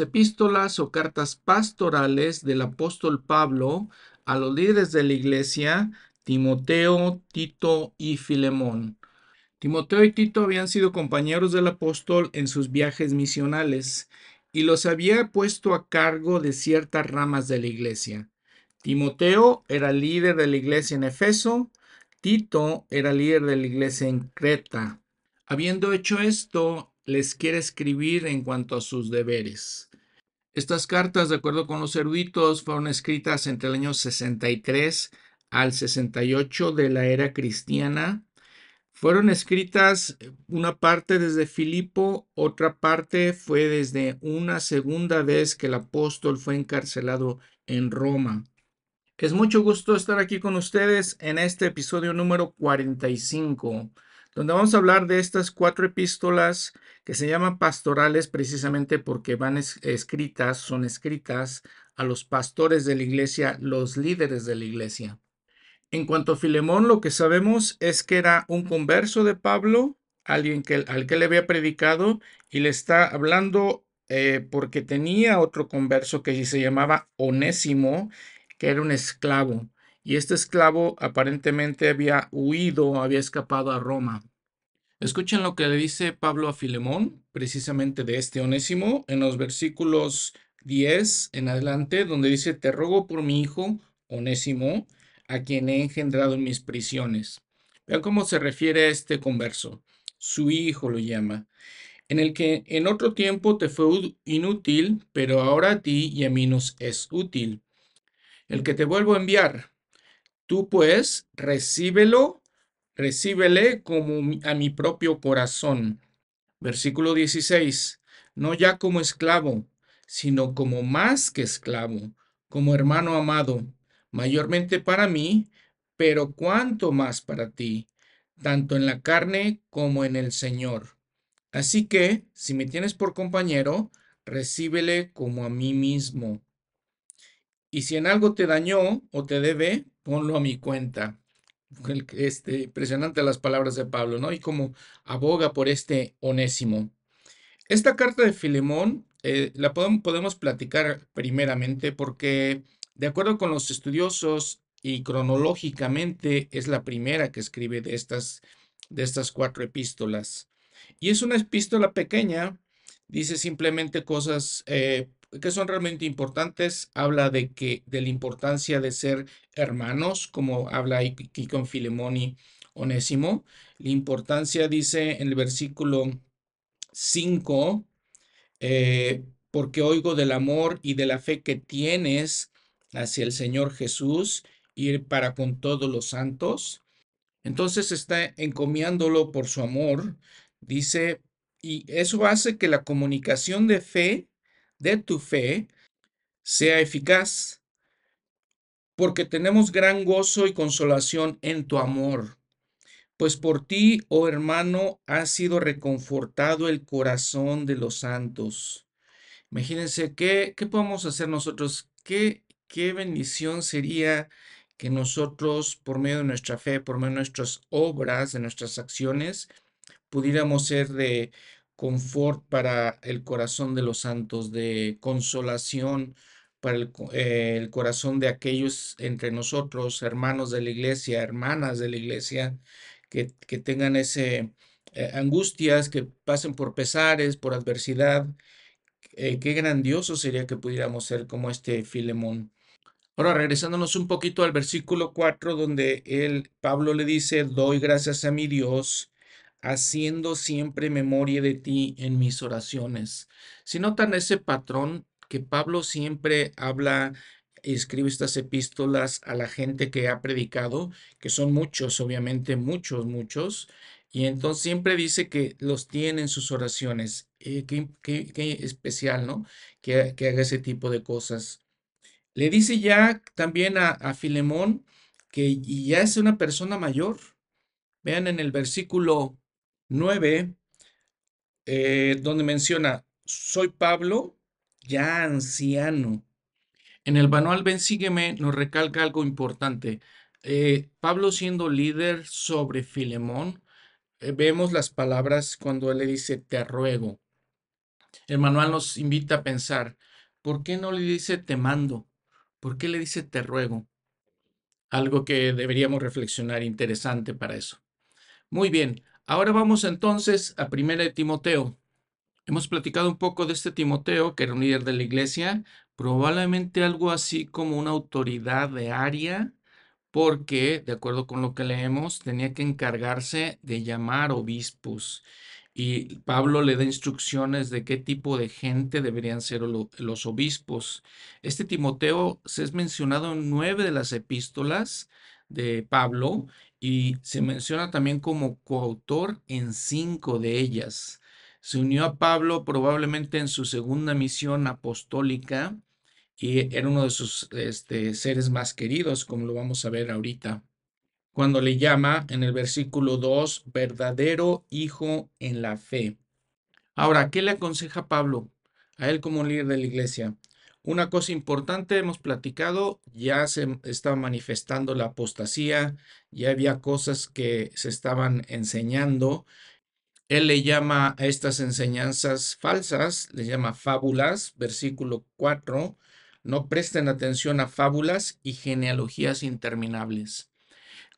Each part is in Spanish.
Las epístolas o cartas pastorales del apóstol Pablo a los líderes de la iglesia, Timoteo, Tito y Filemón. Timoteo y Tito habían sido compañeros del apóstol en sus viajes misionales y los había puesto a cargo de ciertas ramas de la iglesia. Timoteo era líder de la iglesia en Efeso, Tito era líder de la iglesia en Creta. Habiendo hecho esto, les quiere escribir en cuanto a sus deberes. Estas cartas, de acuerdo con los eruditos, fueron escritas entre el año 63 al 68 de la era cristiana fueron escritas eh, una parte desde Filipo, otra parte fue desde una segunda vez que el apóstol fue encarcelado en Roma. Es mucho gusto estar aquí con ustedes en este episodio número 45, donde vamos a hablar de estas cuatro epístolas que se llaman pastorales precisamente porque van escritas, son escritas a los pastores de la iglesia, los líderes de la iglesia. En cuanto a Filemón, lo que sabemos es que era un converso de Pablo, alguien que, al que le había predicado, y le está hablando eh, porque tenía otro converso que se llamaba Onésimo, que era un esclavo. Y este esclavo aparentemente había huido, había escapado a Roma. Escuchen lo que le dice Pablo a Filemón, precisamente de este Onésimo, en los versículos 10 en adelante, donde dice, te ruego por mi hijo, Onésimo, a quien he engendrado en mis prisiones. Vean cómo se refiere a este converso. Su hijo lo llama, en el que en otro tiempo te fue inútil, pero ahora a ti y a mí nos es útil. El que te vuelvo a enviar. Tú pues, recíbelo, recíbele como a mi propio corazón. Versículo 16. No ya como esclavo, sino como más que esclavo, como hermano amado mayormente para mí, pero cuánto más para ti, tanto en la carne como en el Señor. Así que, si me tienes por compañero, recíbele como a mí mismo. Y si en algo te dañó o te debe, ponlo a mi cuenta. Este, impresionante las palabras de Pablo, ¿no? Y como aboga por este onésimo. Esta carta de Filemón eh, la podemos, platicar primeramente porque de acuerdo con los estudiosos y cronológicamente es la primera que escribe de estas, de estas cuatro epístolas. Y es una epístola pequeña, dice simplemente cosas eh, que son realmente importantes. Habla de, que, de la importancia de ser hermanos, como habla aquí con Filemón y Onésimo. La importancia, dice en el versículo 5, eh, porque oigo del amor y de la fe que tienes hacia el Señor Jesús, ir para con todos los santos. Entonces está encomiándolo por su amor, dice, y eso hace que la comunicación de fe, de tu fe, sea eficaz, porque tenemos gran gozo y consolación en tu amor, pues por ti, oh hermano, ha sido reconfortado el corazón de los santos. Imagínense, ¿qué, qué podemos hacer nosotros? ¿Qué qué bendición sería que nosotros, por medio de nuestra fe, por medio de nuestras obras, de nuestras acciones, pudiéramos ser de confort para el corazón de los santos, de consolación para el, eh, corazón de aquellos entre nosotros, hermanos de la iglesia, hermanas de la iglesia, que, tengan ese eh, angustias, que pasen por pesares, por adversidad. Eh, qué grandioso sería que pudiéramos ser como este Filemón. Ahora, regresándonos un poquito al versículo 4, donde el Pablo le dice, doy gracias a mi Dios, haciendo siempre memoria de ti en mis oraciones. Si notan ese patrón que Pablo siempre habla, escribe estas epístolas a la gente que ha predicado, que son muchos, obviamente, muchos, muchos, y entonces siempre dice que los tiene en sus oraciones. Eh, qué, especial, ¿no? Que, que haga ese tipo de cosas. Le dice ya también a, Filemón que ya es una persona mayor. Vean en el versículo 9, eh, donde menciona, soy Pablo, ya anciano. En el manual Ven Sígueme nos recalca algo importante. Eh, Pablo siendo líder sobre Filemón, eh, vemos las palabras cuando él le dice, te ruego. El manual nos invita a pensar, ¿por qué no le dice te mando? ¿Por qué le dice te ruego? Algo que deberíamos reflexionar interesante para eso. Muy bien, ahora vamos entonces a 1 de Timoteo. Hemos platicado un poco de este Timoteo, que era un líder de la iglesia, probablemente algo así como una autoridad de área, porque, de acuerdo con lo que leemos, tenía que encargarse de llamar obispos. Y Pablo le da instrucciones de qué tipo de gente deberían ser los obispos. Este Timoteo se es mencionado en nueve de las epístolas de Pablo y se menciona también como coautor en cinco de ellas. Se unió a Pablo probablemente en su segunda misión apostólica y era uno de sus este, seres más queridos, como lo vamos a ver ahorita cuando le llama en el versículo 2 verdadero hijo en la fe. Ahora, ¿qué le aconseja Pablo a él como líder de la iglesia? Una cosa importante, hemos platicado, ya se estaba manifestando la apostasía, ya había cosas que se estaban enseñando. Él le llama a estas enseñanzas falsas, le llama fábulas, versículo 4, no presten atención a fábulas y genealogías interminables.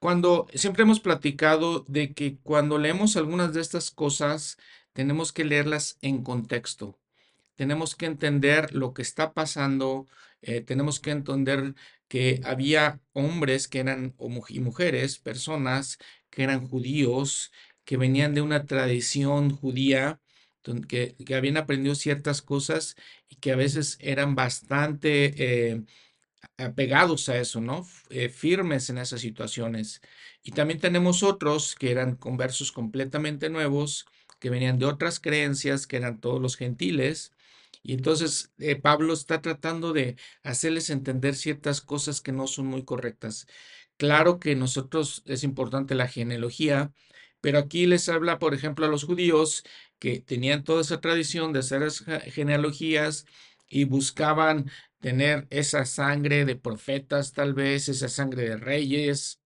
Cuando siempre hemos platicado de que cuando leemos algunas de estas cosas, tenemos que leerlas en contexto. Tenemos que entender lo que está pasando, eh, tenemos que entender que había hombres que eran y mujeres, personas que eran judíos, que venían de una tradición judía, que, habían aprendido ciertas cosas y que a veces eran bastante eh, apegados a eso, ¿no? Eh, firmes en esas situaciones. Y también tenemos otros que eran conversos completamente nuevos, que venían de otras creencias, que eran todos los gentiles. Y entonces eh, Pablo está tratando de hacerles entender ciertas cosas que no son muy correctas. Claro que nosotros es importante la genealogía, pero aquí les habla, por ejemplo, a los judíos que tenían toda esa tradición de hacer genealogías y buscaban tener esa sangre de profetas, tal vez esa sangre de reyes.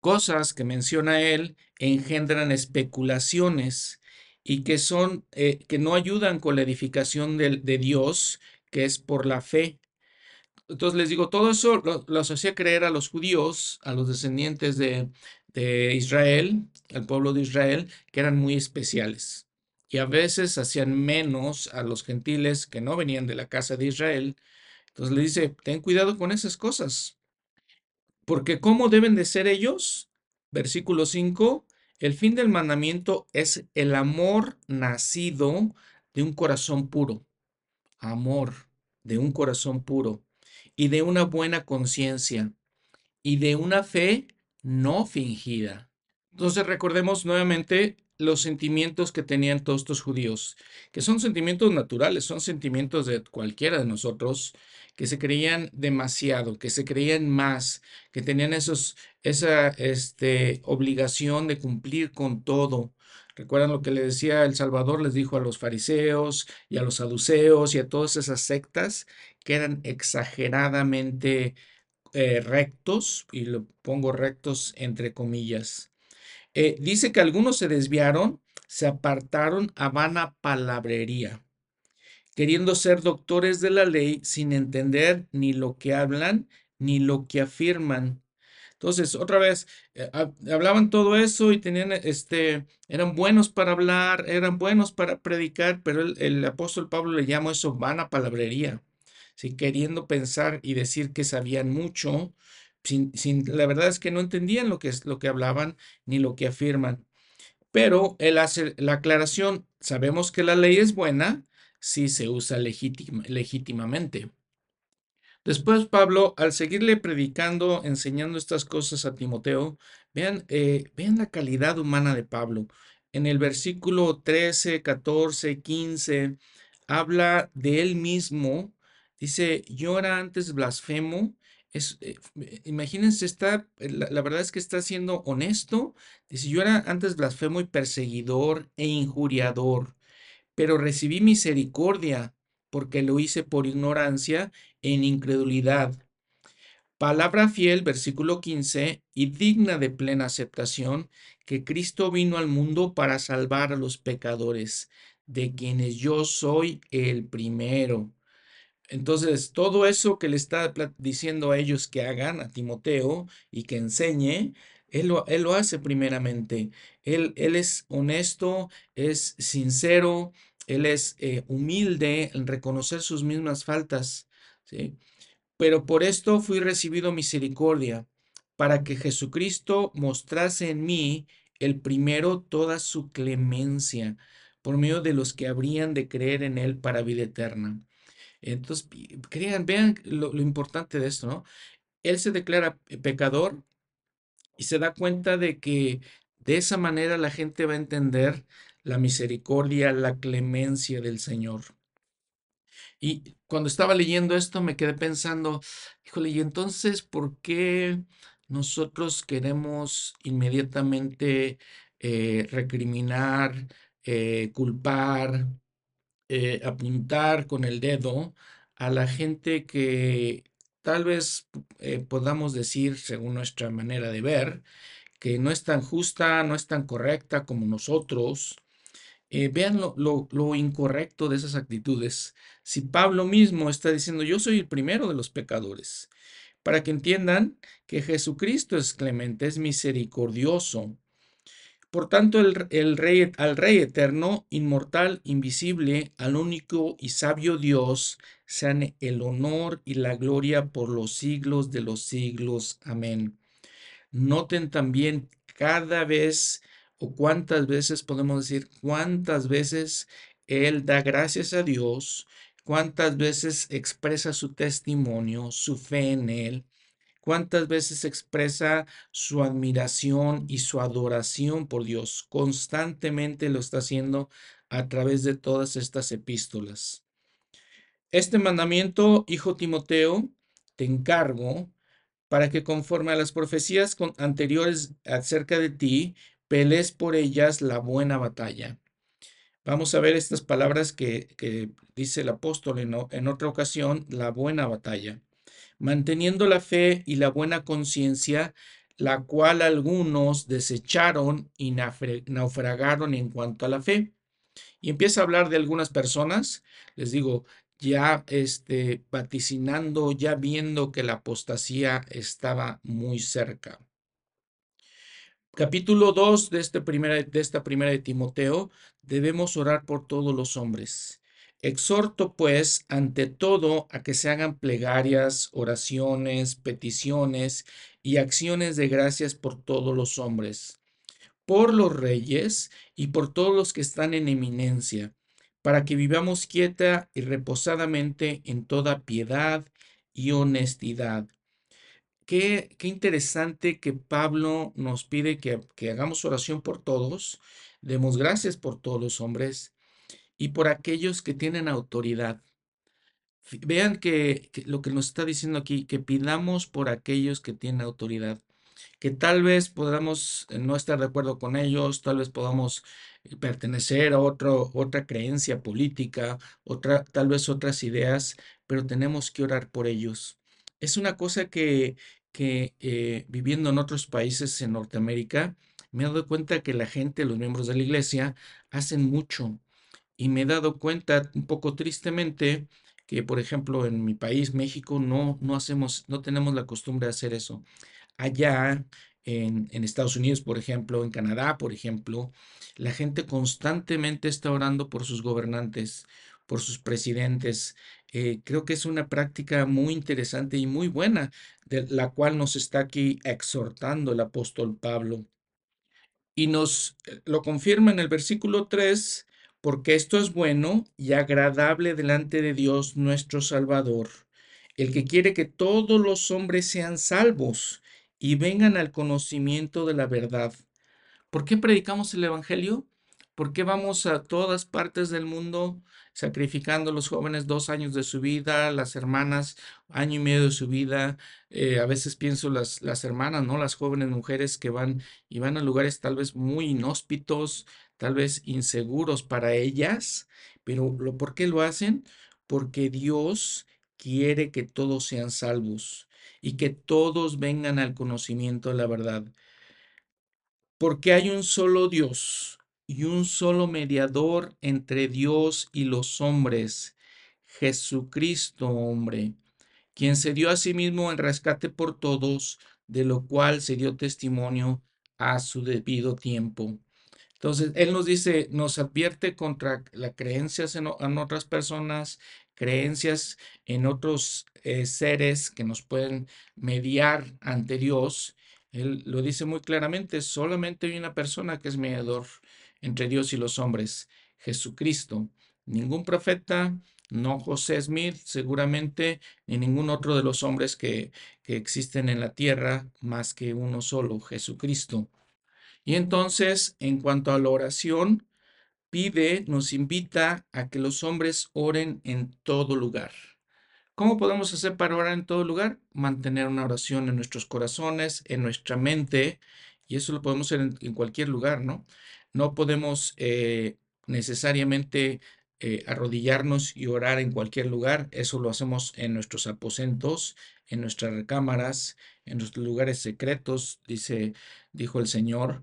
Cosas que menciona él engendran especulaciones y que son, eh, que no ayudan con la edificación de, de, Dios, que es por la fe. Entonces les digo, todo eso lo, los hacía creer a los judíos, a los descendientes de, de Israel, al pueblo de Israel, que eran muy especiales y a veces hacían menos a los gentiles que no venían de la casa de Israel. Entonces le dice, ten cuidado con esas cosas. Porque ¿cómo deben de ser ellos? Versículo 5, el fin del mandamiento es el amor nacido de un corazón puro. Amor de un corazón puro y de una buena conciencia y de una fe no fingida. Entonces recordemos nuevamente los sentimientos que tenían todos estos judíos, que son sentimientos naturales, son sentimientos de cualquiera de nosotros, que se creían demasiado, que se creían más, que tenían esos, esa este, obligación de cumplir con todo. Recuerdan lo que le decía el Salvador, les dijo a los fariseos y a los saduceos y a todas esas sectas que eran exageradamente eh, rectos, y lo pongo rectos entre comillas eh, dice que algunos se desviaron, se apartaron a vana palabrería, queriendo ser doctores de la ley sin entender ni lo que hablan ni lo que afirman. Entonces, otra vez, eh, hablaban todo eso y tenían, este, eran buenos para hablar, eran buenos para predicar, pero el, apóstol Pablo le llama eso vana palabrería, ¿sí? queriendo pensar y decir que sabían mucho, sin, la verdad es que no entendían lo que, es, lo que hablaban ni lo que afirman. Pero él hace la aclaración, sabemos que la ley es buena si se usa legítimamente. Después Pablo, al seguirle predicando, enseñando estas cosas a Timoteo, vean, eh, vean la calidad humana de Pablo. En el versículo 13, 14, 15, habla de él mismo. Dice, yo era antes blasfemo es, eh, imagínense, está, eh, la, verdad es que está siendo honesto. Dice, yo era antes blasfemo y perseguidor e injuriador, pero recibí misericordia porque lo hice por ignorancia en incredulidad. Palabra fiel, versículo 15, y digna de plena aceptación, que Cristo vino al mundo para salvar a los pecadores, de quienes yo soy el primero. Entonces, todo eso que le está diciendo a ellos que hagan, a Timoteo, y que enseñe, él lo, él lo hace primeramente. Él, él, es honesto, es sincero, él es eh, humilde en reconocer sus mismas faltas. ¿sí? Pero por esto fui recibido misericordia, para que Jesucristo mostrase en mí el primero toda su clemencia, por medio de los que habrían de creer en él para vida eterna. Entonces, crean, vean lo, importante de esto, ¿no? Él se declara pecador y se da cuenta de que de esa manera la gente va a entender la misericordia, la clemencia del Señor. Y cuando estaba leyendo esto me quedé pensando, híjole, ¿y entonces por qué nosotros queremos inmediatamente eh, recriminar, eh, culpar, eh, apuntar con el dedo a la gente que tal vez podamos decir, según nuestra manera de ver, que no es tan justa, no es tan correcta como nosotros. vean lo, lo, incorrecto de esas actitudes. Si Pablo mismo está diciendo, yo soy el primero de los pecadores, para que entiendan que Jesucristo es clemente, es misericordioso. Por tanto, el, rey, al Rey eterno, inmortal, invisible, al único y sabio Dios, sean el honor y la gloria por los siglos de los siglos. Amén. Noten también cada vez o cuántas veces podemos decir cuántas veces Él da gracias a Dios cuántas veces expresa su testimonio, su fe en Él, cuántas veces expresa su admiración y su adoración por Dios. Constantemente lo está haciendo a través de todas estas epístolas. Este mandamiento, hijo Timoteo, te encargo para que conforme a las profecías anteriores acerca de ti, pelees por ellas la buena batalla Vamos a ver estas palabras que, dice el apóstol en, en otra ocasión, la buena batalla. Manteniendo la fe y la buena conciencia, la cual algunos desecharon y naufragaron en cuanto a la fe. Y empieza a hablar de algunas personas, les digo, ya este, vaticinando, ya viendo que la apostasía estaba muy cerca capítulo 2 de, este de esta primera de Timoteo, debemos orar por todos los hombres. Exhorto, pues, ante todo a que se hagan plegarias, oraciones, peticiones y acciones de gracias por todos los hombres, por los reyes y por todos los que están en eminencia, para que vivamos quieta y reposadamente en toda piedad y honestidad. Qué, interesante que Pablo nos pide que, hagamos oración por todos, demos gracias por todos los hombres y por aquellos que tienen autoridad. Vean que, lo que nos está diciendo aquí, que pidamos por aquellos que tienen autoridad, que tal vez podamos eh, no estar de acuerdo con ellos, tal vez podamos eh, pertenecer a otra creencia política, otra, tal vez otras ideas, pero tenemos que orar por ellos es una cosa que, que eh, viviendo en otros países en Norteamérica, me he dado cuenta que la gente, los miembros de la iglesia, hacen mucho. Y me he dado cuenta un poco tristemente que, por ejemplo, en mi país, México, no, no hacemos, no tenemos la costumbre de hacer eso. Allá, en, en Estados Unidos, por ejemplo, en Canadá, por ejemplo, la gente constantemente está orando por sus gobernantes, por sus presidentes. Eh, creo que es una práctica muy interesante y muy buena, de la cual nos está aquí exhortando el apóstol Pablo. Y nos eh, lo confirma en el versículo 3, porque esto es bueno y agradable delante de Dios nuestro Salvador, el que quiere que todos los hombres sean salvos y vengan al conocimiento de la verdad. ¿Por qué predicamos el Evangelio? ¿Por qué vamos a todas partes del mundo sacrificando a los jóvenes dos años de su vida, las hermanas año y medio de su vida? Eh, a veces pienso las, las hermanas, ¿no? Las jóvenes mujeres que van y van a lugares tal vez muy inhóspitos, tal vez inseguros para ellas, pero ¿por qué lo hacen? Porque Dios quiere que todos sean salvos y que todos vengan al conocimiento de la verdad. Porque hay un solo Dios y un solo mediador entre Dios y los hombres, Jesucristo hombre, quien se dio a sí mismo en rescate por todos, de lo cual se dio testimonio a su debido tiempo. Entonces, Él nos dice, nos advierte contra las creencias en, otras personas, creencias en otros eh, seres que nos pueden mediar ante Dios. Él lo dice muy claramente, solamente hay una persona que es mediador entre Dios y los hombres, Jesucristo. Ningún profeta, no José Smith, seguramente, ni ningún otro de los hombres que, que existen en la tierra, más que uno solo, Jesucristo. Y entonces, en cuanto a la oración, pide, nos invita a que los hombres oren en todo lugar. ¿Cómo podemos hacer para orar en todo lugar? Mantener una oración en nuestros corazones, en nuestra mente, y eso lo podemos hacer en, cualquier lugar, ¿no? No podemos eh, necesariamente eh, arrodillarnos y orar en cualquier lugar, eso lo hacemos en nuestros aposentos, en nuestras recámaras, en nuestros lugares secretos, dice, dijo el Señor,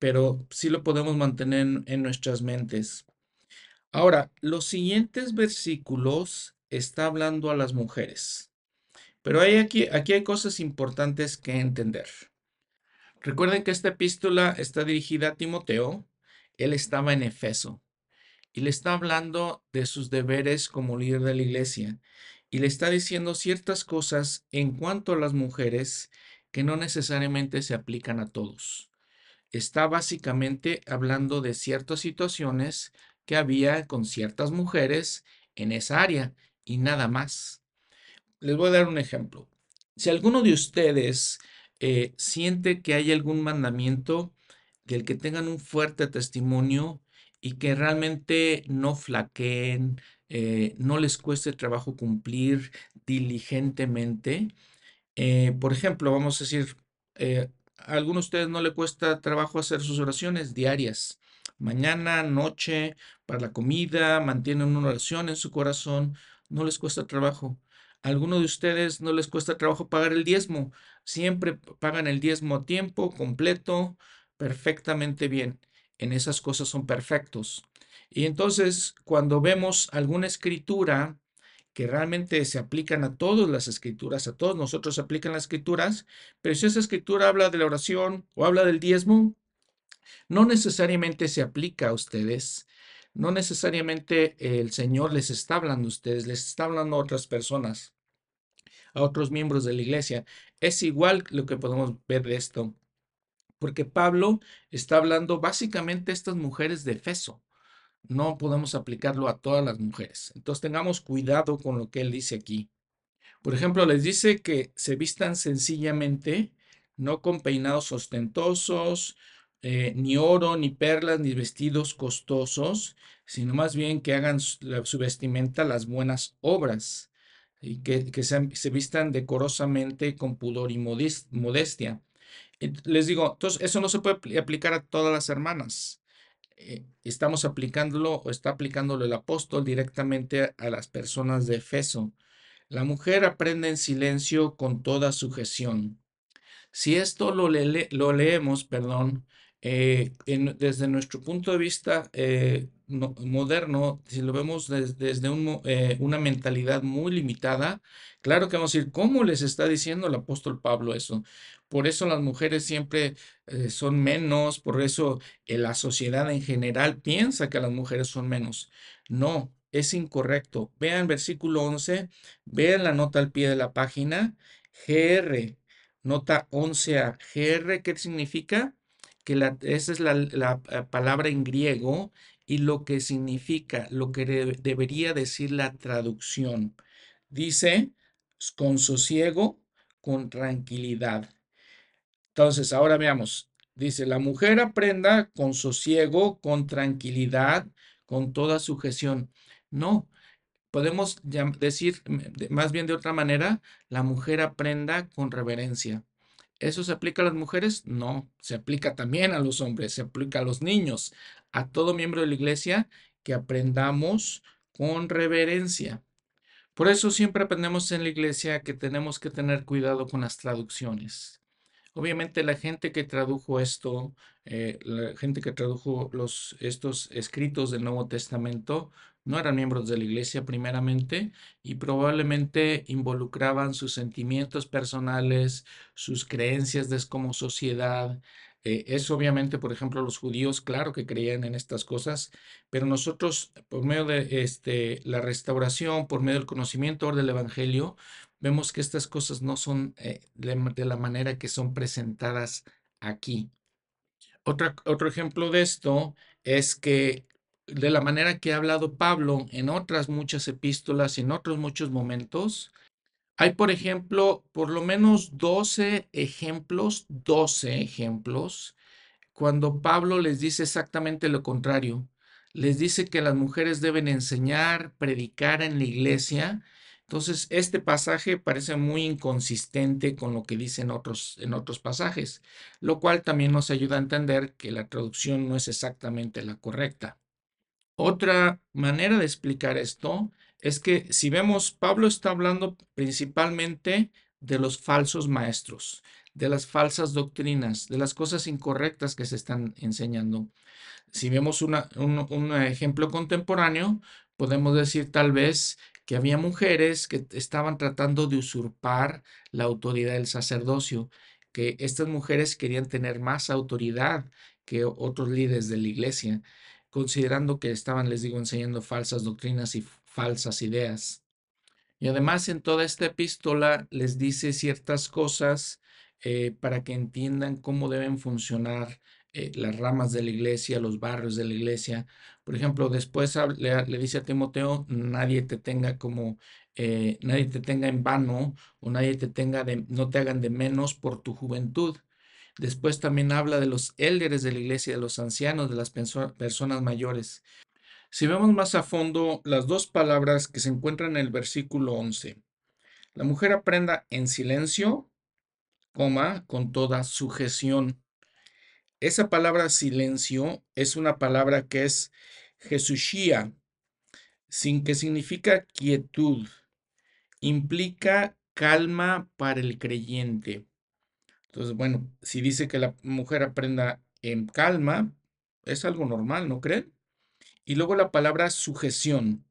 pero sí lo podemos mantener en nuestras mentes. Ahora, los siguientes versículos está hablando a las mujeres, pero hay aquí, aquí hay cosas importantes que entender. Recuerden que esta epístola está dirigida a Timoteo, él estaba en Efeso y le está hablando de sus deberes como líder de la iglesia y le está diciendo ciertas cosas en cuanto a las mujeres que no necesariamente se aplican a todos. Está básicamente hablando de ciertas situaciones que había con ciertas mujeres en esa área y nada más. Les voy a dar un ejemplo. Si alguno de ustedes eh, siente que hay algún mandamiento del que tengan un fuerte testimonio y que realmente no flaqueen, eh, no les cueste trabajo cumplir diligentemente. Eh, por ejemplo, vamos a decir, eh, a algunos de ustedes no le cuesta trabajo hacer sus oraciones diarias. Mañana, noche, para la comida, mantienen una oración en su corazón, no les cuesta trabajo. A algunos de ustedes no les cuesta trabajo pagar el diezmo. Siempre pagan el diezmo a tiempo, completo, perfectamente bien. En esas cosas son perfectos. Y entonces, cuando vemos alguna escritura que realmente se aplican a todas las escrituras, a todos nosotros se aplican las escrituras, pero si esa escritura habla de la oración o habla del diezmo, no necesariamente se aplica a ustedes, no necesariamente el Señor les está hablando a ustedes, les está hablando a otras personas, a otros miembros de la iglesia. Es igual lo que podemos ver de esto, porque Pablo está hablando básicamente a estas mujeres de Efeso no podemos aplicarlo a todas las mujeres. Entonces tengamos cuidado con lo que él dice aquí. Por ejemplo, les dice que se vistan sencillamente, no con peinados ostentosos, eh, ni oro, ni perlas, ni vestidos costosos, sino más bien que hagan su, vestimenta las buenas obras y que, se, vistan decorosamente con pudor y modestia. Les digo, entonces eso no se puede aplicar a todas las hermanas. Eh, estamos aplicándolo o está aplicándolo el apóstol directamente a las personas de Efeso. La mujer aprende en silencio con toda sujeción. Si esto lo, lo leemos, perdón, eh, desde nuestro punto de vista eh, moderno, si lo vemos desde una mentalidad muy limitada, claro que vamos a decir, ¿cómo les está diciendo el apóstol Pablo eso? Por eso las mujeres siempre son menos, por eso la sociedad en general piensa que las mujeres son menos. No, es incorrecto. Vean versículo 11, vean la nota al pie de la página, GR, nota 11a. GR, ¿qué significa? que esa es la, eh, palabra en griego y lo que significa, lo que debería decir la traducción. Dice, con sosiego, con tranquilidad. Entonces, ahora veamos. Dice, la mujer aprenda con sosiego, con tranquilidad, con toda sujeción. No, podemos decir más bien de otra manera, la mujer aprenda con reverencia. ¿Eso se aplica a las mujeres? No, se aplica también a los hombres, se aplica a los niños, a todo miembro de la iglesia que aprendamos con reverencia. Por eso siempre aprendemos en la iglesia que tenemos que tener cuidado con las traducciones. Obviamente la gente que tradujo esto, eh, la gente que tradujo los, estos escritos del Nuevo Testamento, no eran miembros de la iglesia primeramente y probablemente involucraban sus sentimientos personales, sus creencias de como sociedad. Eh, es obviamente, por ejemplo, los judíos, claro que creían en estas cosas, pero nosotros, por medio de este, la restauración, por medio del conocimiento del Evangelio, vemos que estas cosas no son eh, de, la manera que son presentadas aquí. Otro ejemplo de esto es que de la manera que ha hablado Pablo en otras muchas epístolas y en otros muchos momentos, hay, por ejemplo, por lo menos 12 ejemplos, 12 ejemplos, cuando Pablo les dice exactamente lo contrario. Les dice que las mujeres deben enseñar, predicar en la iglesia entonces, este pasaje parece muy inconsistente con lo que dicen otros, en otros pasajes, lo cual también nos ayuda a entender que la traducción no es exactamente la correcta. Otra manera de explicar esto es que si vemos, Pablo está hablando principalmente de los falsos maestros, de las falsas doctrinas, de las cosas incorrectas que se están enseñando. Si vemos un, un ejemplo contemporáneo, podemos decir tal vez que había mujeres que estaban tratando de usurpar la autoridad del sacerdocio, que estas mujeres querían tener más autoridad que otros líderes de la iglesia, considerando que estaban, les digo, enseñando falsas doctrinas y falsas ideas. Y además en toda esta epístola les dice ciertas cosas eh, para que entiendan cómo deben funcionar eh, las ramas de la iglesia, los barrios de la iglesia. Por ejemplo, después le, dice a Timoteo, nadie te tenga como, eh, nadie te tenga en vano o nadie te tenga de, no te hagan de menos por tu juventud. Después también habla de los élderes de la iglesia, de los ancianos, de las personas mayores. Si vemos más a fondo las dos palabras que se encuentran en el versículo 11, la mujer aprenda en silencio, coma, con toda sujeción. Esa palabra silencio es una palabra que es Jesushia, sin que significa quietud. Implica calma para el creyente. Entonces, bueno, si dice que la mujer aprenda en calma, es algo normal, ¿no creen? Y luego la palabra sujeción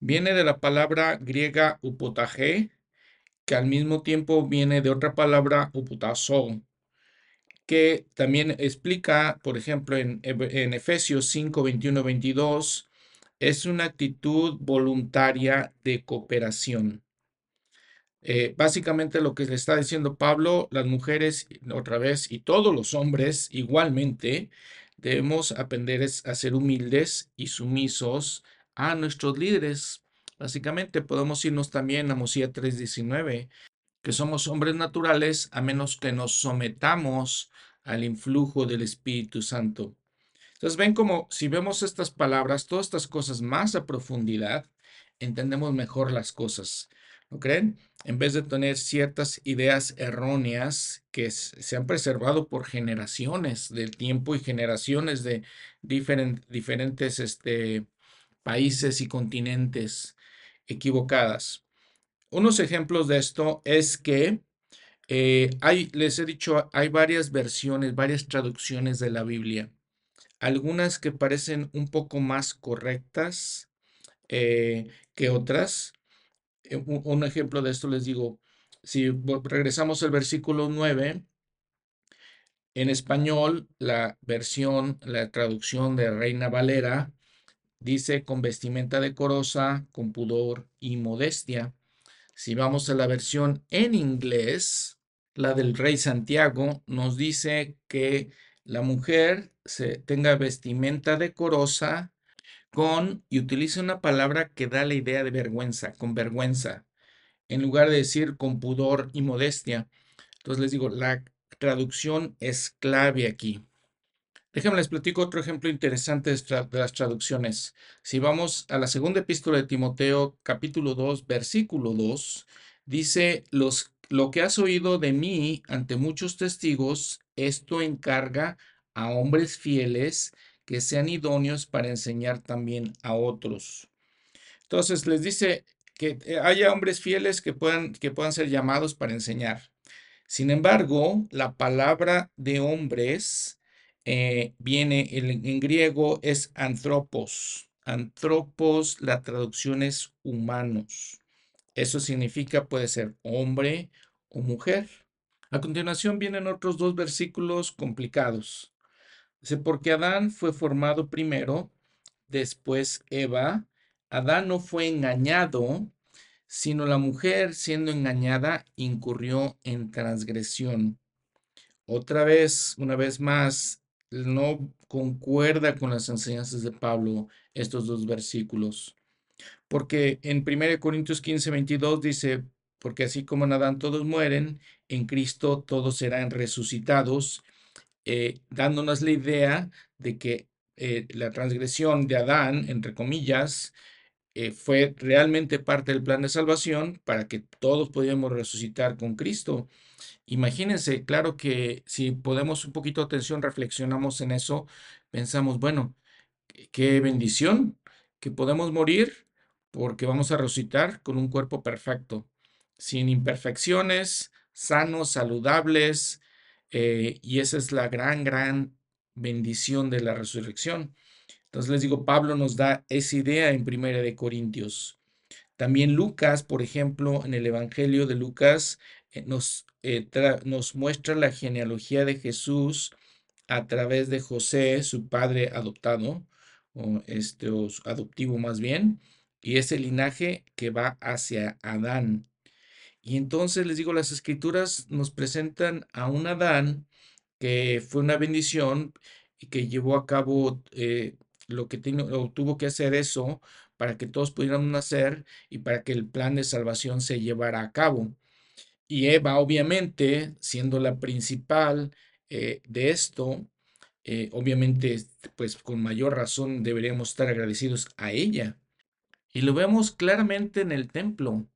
viene de la palabra griega upotaje, que al mismo tiempo viene de otra palabra upotazo, que también explica, por ejemplo, en, en Efesios 5, 21, 22, es una actitud voluntaria de cooperación. Eh, básicamente lo que le está diciendo Pablo, las mujeres otra vez y todos los hombres igualmente debemos aprender a ser humildes y sumisos a nuestros líderes. Básicamente podemos irnos también a Mosía 3:19, que somos hombres naturales a menos que nos sometamos al influjo del Espíritu Santo. Entonces ven como si vemos estas palabras, todas estas cosas más a profundidad, entendemos mejor las cosas. ¿No creen? En vez de tener ciertas ideas erróneas que se han preservado por generaciones del tiempo y generaciones de diferentes este, países y continentes equivocadas. Unos ejemplos de esto es que eh, hay, les he dicho, hay varias versiones, varias traducciones de la Biblia. Algunas que parecen un poco más correctas eh, que otras. Eh, un, ejemplo de esto les digo, si regresamos al versículo 9, en español, la versión, la traducción de Reina Valera dice con vestimenta decorosa, con pudor y modestia. Si vamos a la versión en inglés, la del rey Santiago, nos dice que la mujer se tenga vestimenta decorosa con, y utiliza una palabra que da la idea de vergüenza, con vergüenza, en lugar de decir con pudor y modestia. Entonces les digo, la traducción es clave aquí. Déjenme les platico otro ejemplo interesante de las traducciones. Si vamos a la segunda epístola de Timoteo, capítulo 2, versículo 2, dice, los, lo que has oído de mí ante muchos testigos, esto encarga a hombres fieles que sean idóneos para enseñar también a otros. Entonces les dice que eh, haya hombres fieles que puedan, que puedan ser llamados para enseñar. Sin embargo, la palabra de hombres eh, viene en, griego es anthropos. Anthropos, la traducción es humanos. Eso significa puede ser hombre o mujer. A continuación vienen otros dos versículos complicados. Dice, porque Adán fue formado primero, después Eva. Adán no fue engañado, sino la mujer siendo engañada incurrió en transgresión. Otra vez, una vez más, no concuerda con las enseñanzas de Pablo estos dos versículos. Porque en 1 Corintios 15, 22 dice, porque así como en Adán todos mueren, en Cristo todos serán resucitados, eh, dándonos la idea de que eh, la transgresión de Adán, entre comillas, eh, fue realmente parte del plan de salvación para que todos pudiéramos resucitar con Cristo. Imagínense, claro que si podemos un poquito de atención, reflexionamos en eso, pensamos, bueno, qué bendición que podemos morir porque vamos a resucitar con un cuerpo perfecto, sin imperfecciones, sanos, saludables, eh, y esa es la gran, gran bendición de la resurrección. Entonces les digo, Pablo nos da esa idea en Primera de Corintios. También Lucas, por ejemplo, en el Evangelio de Lucas, nos, eh, nos muestra la genealogía de Jesús a través de José, su padre adoptado, o este, o adoptivo más bien, y ese linaje que va hacia Adán. Y entonces les digo, las escrituras nos presentan a un Adán que fue una bendición y que llevó a cabo eh, lo que tuvo que hacer eso para que todos pudieran nacer y para que el plan de salvación se llevara a cabo. Y Eva, obviamente, siendo la principal eh, de esto, eh, obviamente, pues con mayor razón deberíamos estar agradecidos a ella. Y lo vemos claramente en el templo.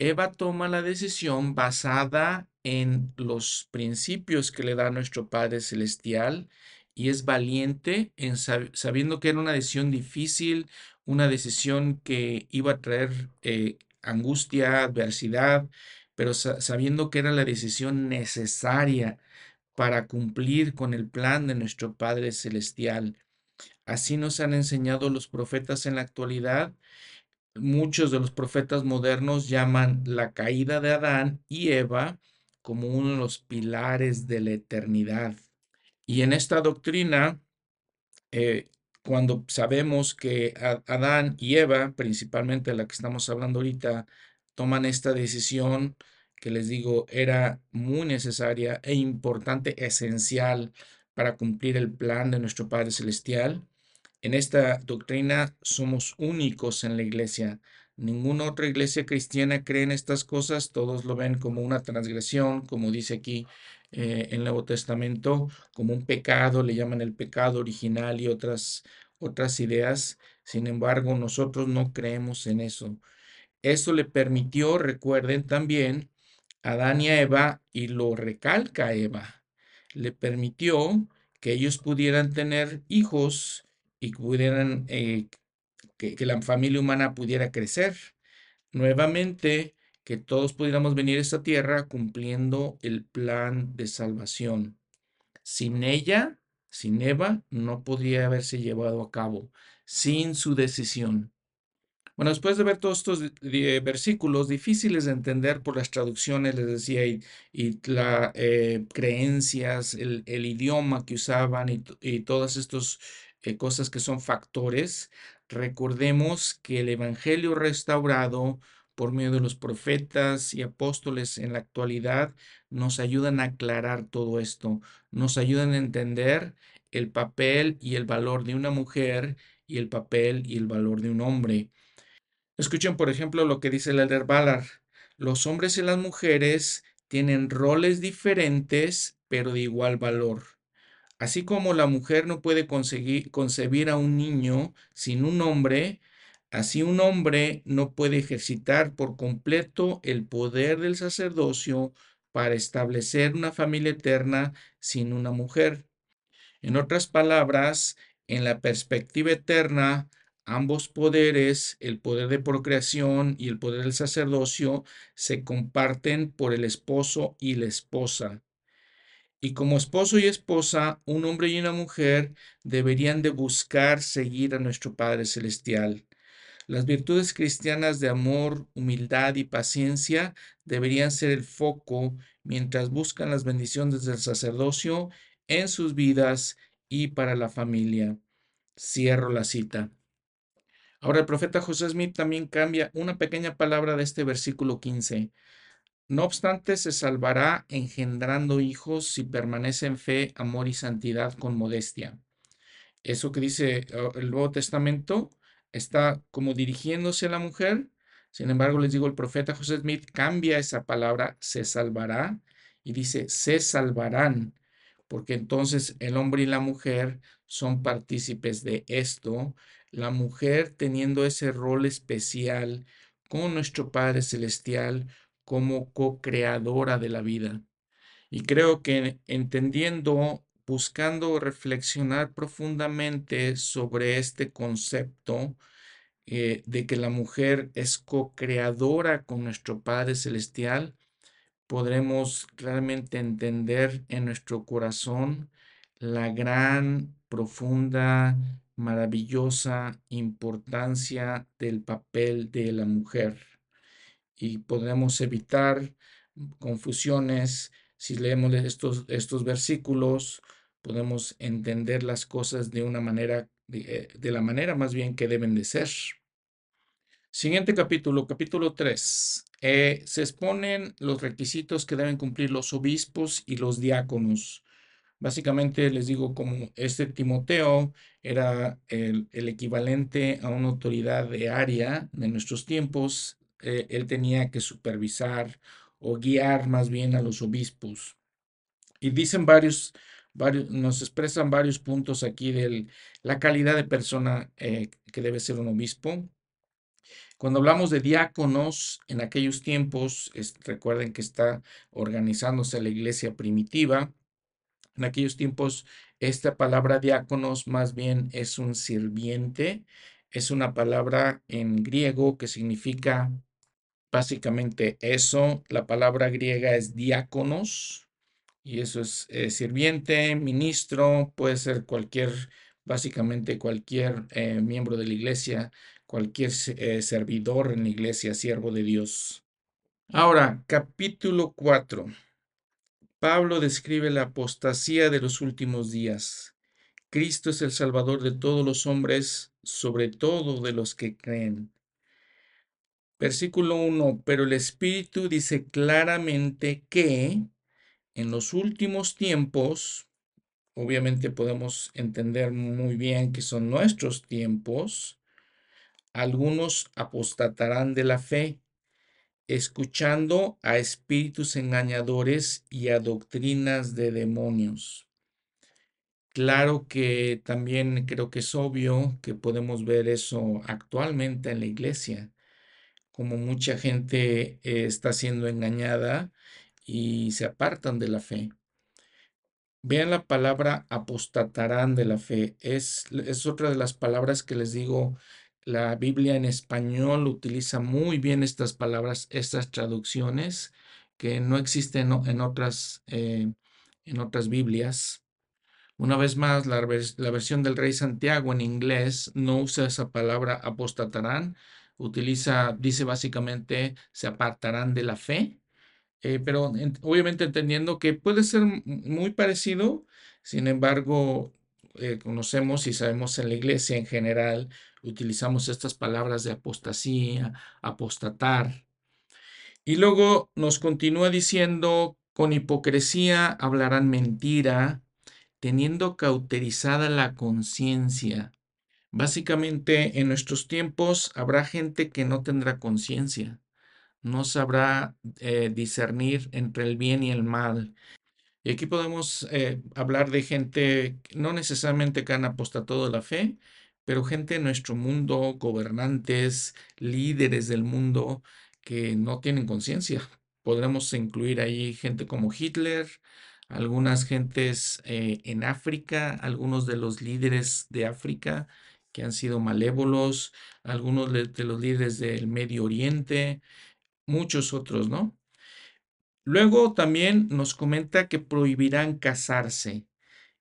Eva toma la decisión basada en los principios que le da nuestro Padre Celestial y es valiente en sabiendo que era una decisión difícil, una decisión que iba a traer eh, angustia, adversidad, pero sabiendo que era la decisión necesaria para cumplir con el plan de nuestro Padre Celestial. Así nos han enseñado los profetas en la actualidad Muchos de los profetas modernos llaman la caída de Adán y Eva como uno de los pilares de la eternidad. Y en esta doctrina, eh, cuando sabemos que Adán y Eva, principalmente la que estamos hablando ahorita, toman esta decisión que les digo era muy necesaria e importante, esencial para cumplir el plan de nuestro Padre Celestial, en esta doctrina somos únicos en la iglesia. Ninguna otra iglesia cristiana cree en estas cosas, todos lo ven como una transgresión, como dice aquí eh, en el Nuevo Testamento, como un pecado, le llaman el pecado original y otras, otras ideas. Sin embargo, nosotros no creemos en eso. Eso le permitió, recuerden también, a Adán y a Eva, y lo recalca Eva, le permitió que ellos pudieran tener hijos y pudieran, eh, que, que la familia humana pudiera crecer. Nuevamente, que todos pudiéramos venir a esta tierra cumpliendo el plan de salvación. Sin ella, sin Eva, no podría haberse llevado a cabo, sin su decisión. Bueno, después de ver todos estos versículos difíciles de entender por las traducciones, les decía, y, las eh, creencias, el, idioma que usaban y, todos estos eh, cosas que son factores, recordemos que el Evangelio restaurado por medio de los profetas y apóstoles en la actualidad nos ayudan a aclarar todo esto, nos ayudan a entender el papel y el valor de una mujer y el papel y el valor de un hombre. Escuchen, por ejemplo, lo que dice el Elder Ballard. Los hombres y las mujeres tienen roles diferentes, pero de igual valor. Así como la mujer no puede concebir a un niño sin un hombre, así un hombre no puede ejercitar por completo el poder del sacerdocio para establecer una familia eterna sin una mujer. En otras palabras, en la perspectiva eterna, ambos poderes, el poder de procreación y el poder del sacerdocio, se comparten por el esposo y la esposa. Y como esposo y esposa, un hombre y una mujer deberían de buscar seguir a nuestro Padre Celestial. Las virtudes cristianas de amor, humildad y paciencia deberían ser el foco mientras buscan las bendiciones del sacerdocio en sus vidas y para la familia. Cierro la cita. Ahora el profeta José Smith también cambia una pequeña palabra de este versículo 15. No obstante, se salvará engendrando hijos si permanece en fe, amor y santidad con modestia. Eso que dice oh, el Nuevo Testamento está como dirigiéndose a la mujer. Sin embargo, les digo, el profeta José Smith cambia esa palabra, se salvará, y dice, se salvarán, porque entonces el hombre y la mujer son partícipes de esto, la mujer teniendo ese rol especial con nuestro Padre Celestial como co-creadora de la vida. Y creo que entendiendo, buscando reflexionar profundamente sobre este concepto eh, de que la mujer es co-creadora con nuestro Padre Celestial, podremos realmente entender en nuestro corazón la gran, profunda, maravillosa importancia del papel de la mujer. Y podemos evitar confusiones si leemos estos, estos versículos, podemos entender las cosas de una manera, de, la manera más bien que deben de ser. Siguiente capítulo, capítulo 3. Eh, se exponen los requisitos que deben cumplir los obispos y los diáconos. Básicamente les digo como este Timoteo era el, equivalente a una autoridad de área de nuestros tiempos. Eh, él tenía que supervisar o guiar más bien a los obispos. Y dicen varios, varios nos expresan varios puntos aquí de la calidad de persona eh, que debe ser un obispo. Cuando hablamos de diáconos en aquellos tiempos, recuerden que está organizándose la iglesia primitiva. En aquellos tiempos, esta palabra diáconos más bien es un sirviente. Es una palabra en griego que significa básicamente eso. La palabra griega es diáconos y eso es eh, sirviente, ministro, puede ser cualquier, básicamente cualquier eh, miembro de la iglesia cualquier eh, servidor en la iglesia, siervo de Dios. Ahora, capítulo 4. Pablo describe la apostasía de los últimos días. Cristo es el Salvador de todos los hombres, sobre todo de los que creen. Versículo 1. Pero el Espíritu dice claramente que en los últimos tiempos, obviamente podemos entender muy bien que son nuestros tiempos, algunos apostatarán de la fe, escuchando a espíritus engañadores y a doctrinas de demonios. Claro que también creo que es obvio que podemos ver eso actualmente en la iglesia, como mucha gente eh, está siendo engañada y se apartan de la fe. Vean la palabra apostatarán de la fe. Es, es otra de las palabras que les digo la Biblia en español utiliza muy bien estas palabras, estas traducciones que no existen en otras, eh, en otras Biblias. Una vez más, la, versión del Rey Santiago en inglés no usa esa palabra apostatarán, utiliza, dice básicamente, se apartarán de la fe, eh, pero obviamente entendiendo que puede ser muy parecido, sin embargo, eh, conocemos y sabemos en la iglesia en general, utilizamos estas palabras de apostasía, apostatar. Y luego nos continúa diciendo, con hipocresía hablarán mentira, teniendo cauterizada la conciencia. Básicamente, en nuestros tiempos habrá gente que no tendrá conciencia, no sabrá eh, discernir entre el bien y el mal, y aquí podemos eh, hablar de gente, no necesariamente que han apostado de la fe, pero gente en nuestro mundo, gobernantes, líderes del mundo que no tienen conciencia. Podremos incluir ahí gente como Hitler, algunas gentes eh, en África, algunos de los líderes de África que han sido malévolos, algunos de los líderes del Medio Oriente, muchos otros, ¿no? Luego también nos comenta que prohibirán casarse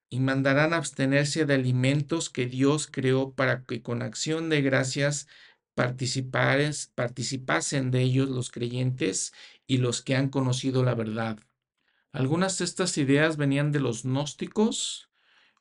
y mandarán abstenerse de alimentos que Dios creó para que con acción de gracias participasen de ellos los creyentes y los que han conocido la verdad. Algunas de estas ideas venían de los gnósticos.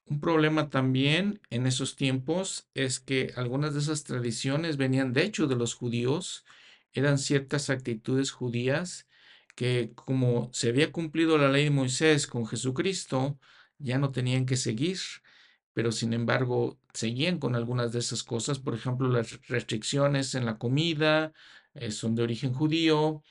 Un problema también en esos tiempos es que algunas de esas tradiciones venían de hecho de los judíos, eran ciertas actitudes judías que como se había cumplido la ley de Moisés con Jesucristo, ya no tenían que seguir, pero sin embargo seguían con algunas de esas cosas. Por ejemplo, las restricciones en la comida eh, son de origen judío.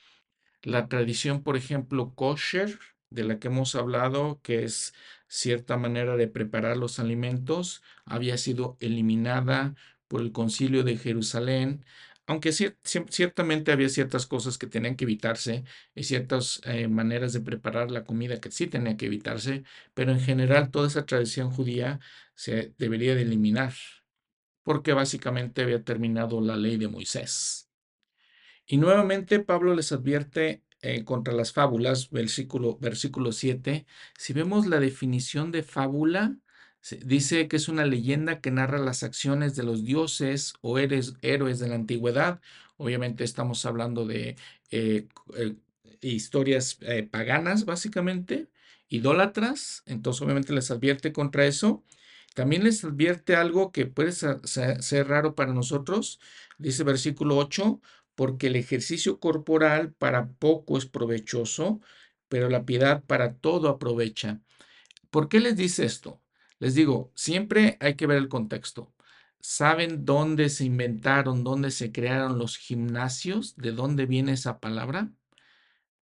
La tradición, por ejemplo, kosher, de la que hemos hablado, que es cierta manera de preparar los alimentos, había sido eliminada por el concilio de Jerusalén aunque ciertamente había ciertas cosas que tenían que evitarse y ciertas eh, maneras de preparar la comida que sí tenían que evitarse, pero en general toda esa tradición judía se debería de eliminar, porque básicamente había terminado la ley de Moisés. Y nuevamente Pablo les advierte eh, contra las fábulas, versículo, versículo 7, si vemos la definición de fábula, Dice que es una leyenda que narra las acciones de los dioses o héroes, de la antigüedad. Obviamente estamos hablando de eh, eh, historias eh, paganas, básicamente, idólatras. Entonces, obviamente les advierte contra eso. También les advierte algo que puede ser, ser raro para nosotros. Dice versículo 8, porque el ejercicio corporal para poco es provechoso, pero la piedad para todo aprovecha. ¿Por qué les dice esto? Les digo, siempre hay que ver el contexto. ¿Saben dónde se inventaron, dónde se crearon los gimnasios? ¿De dónde viene esa palabra?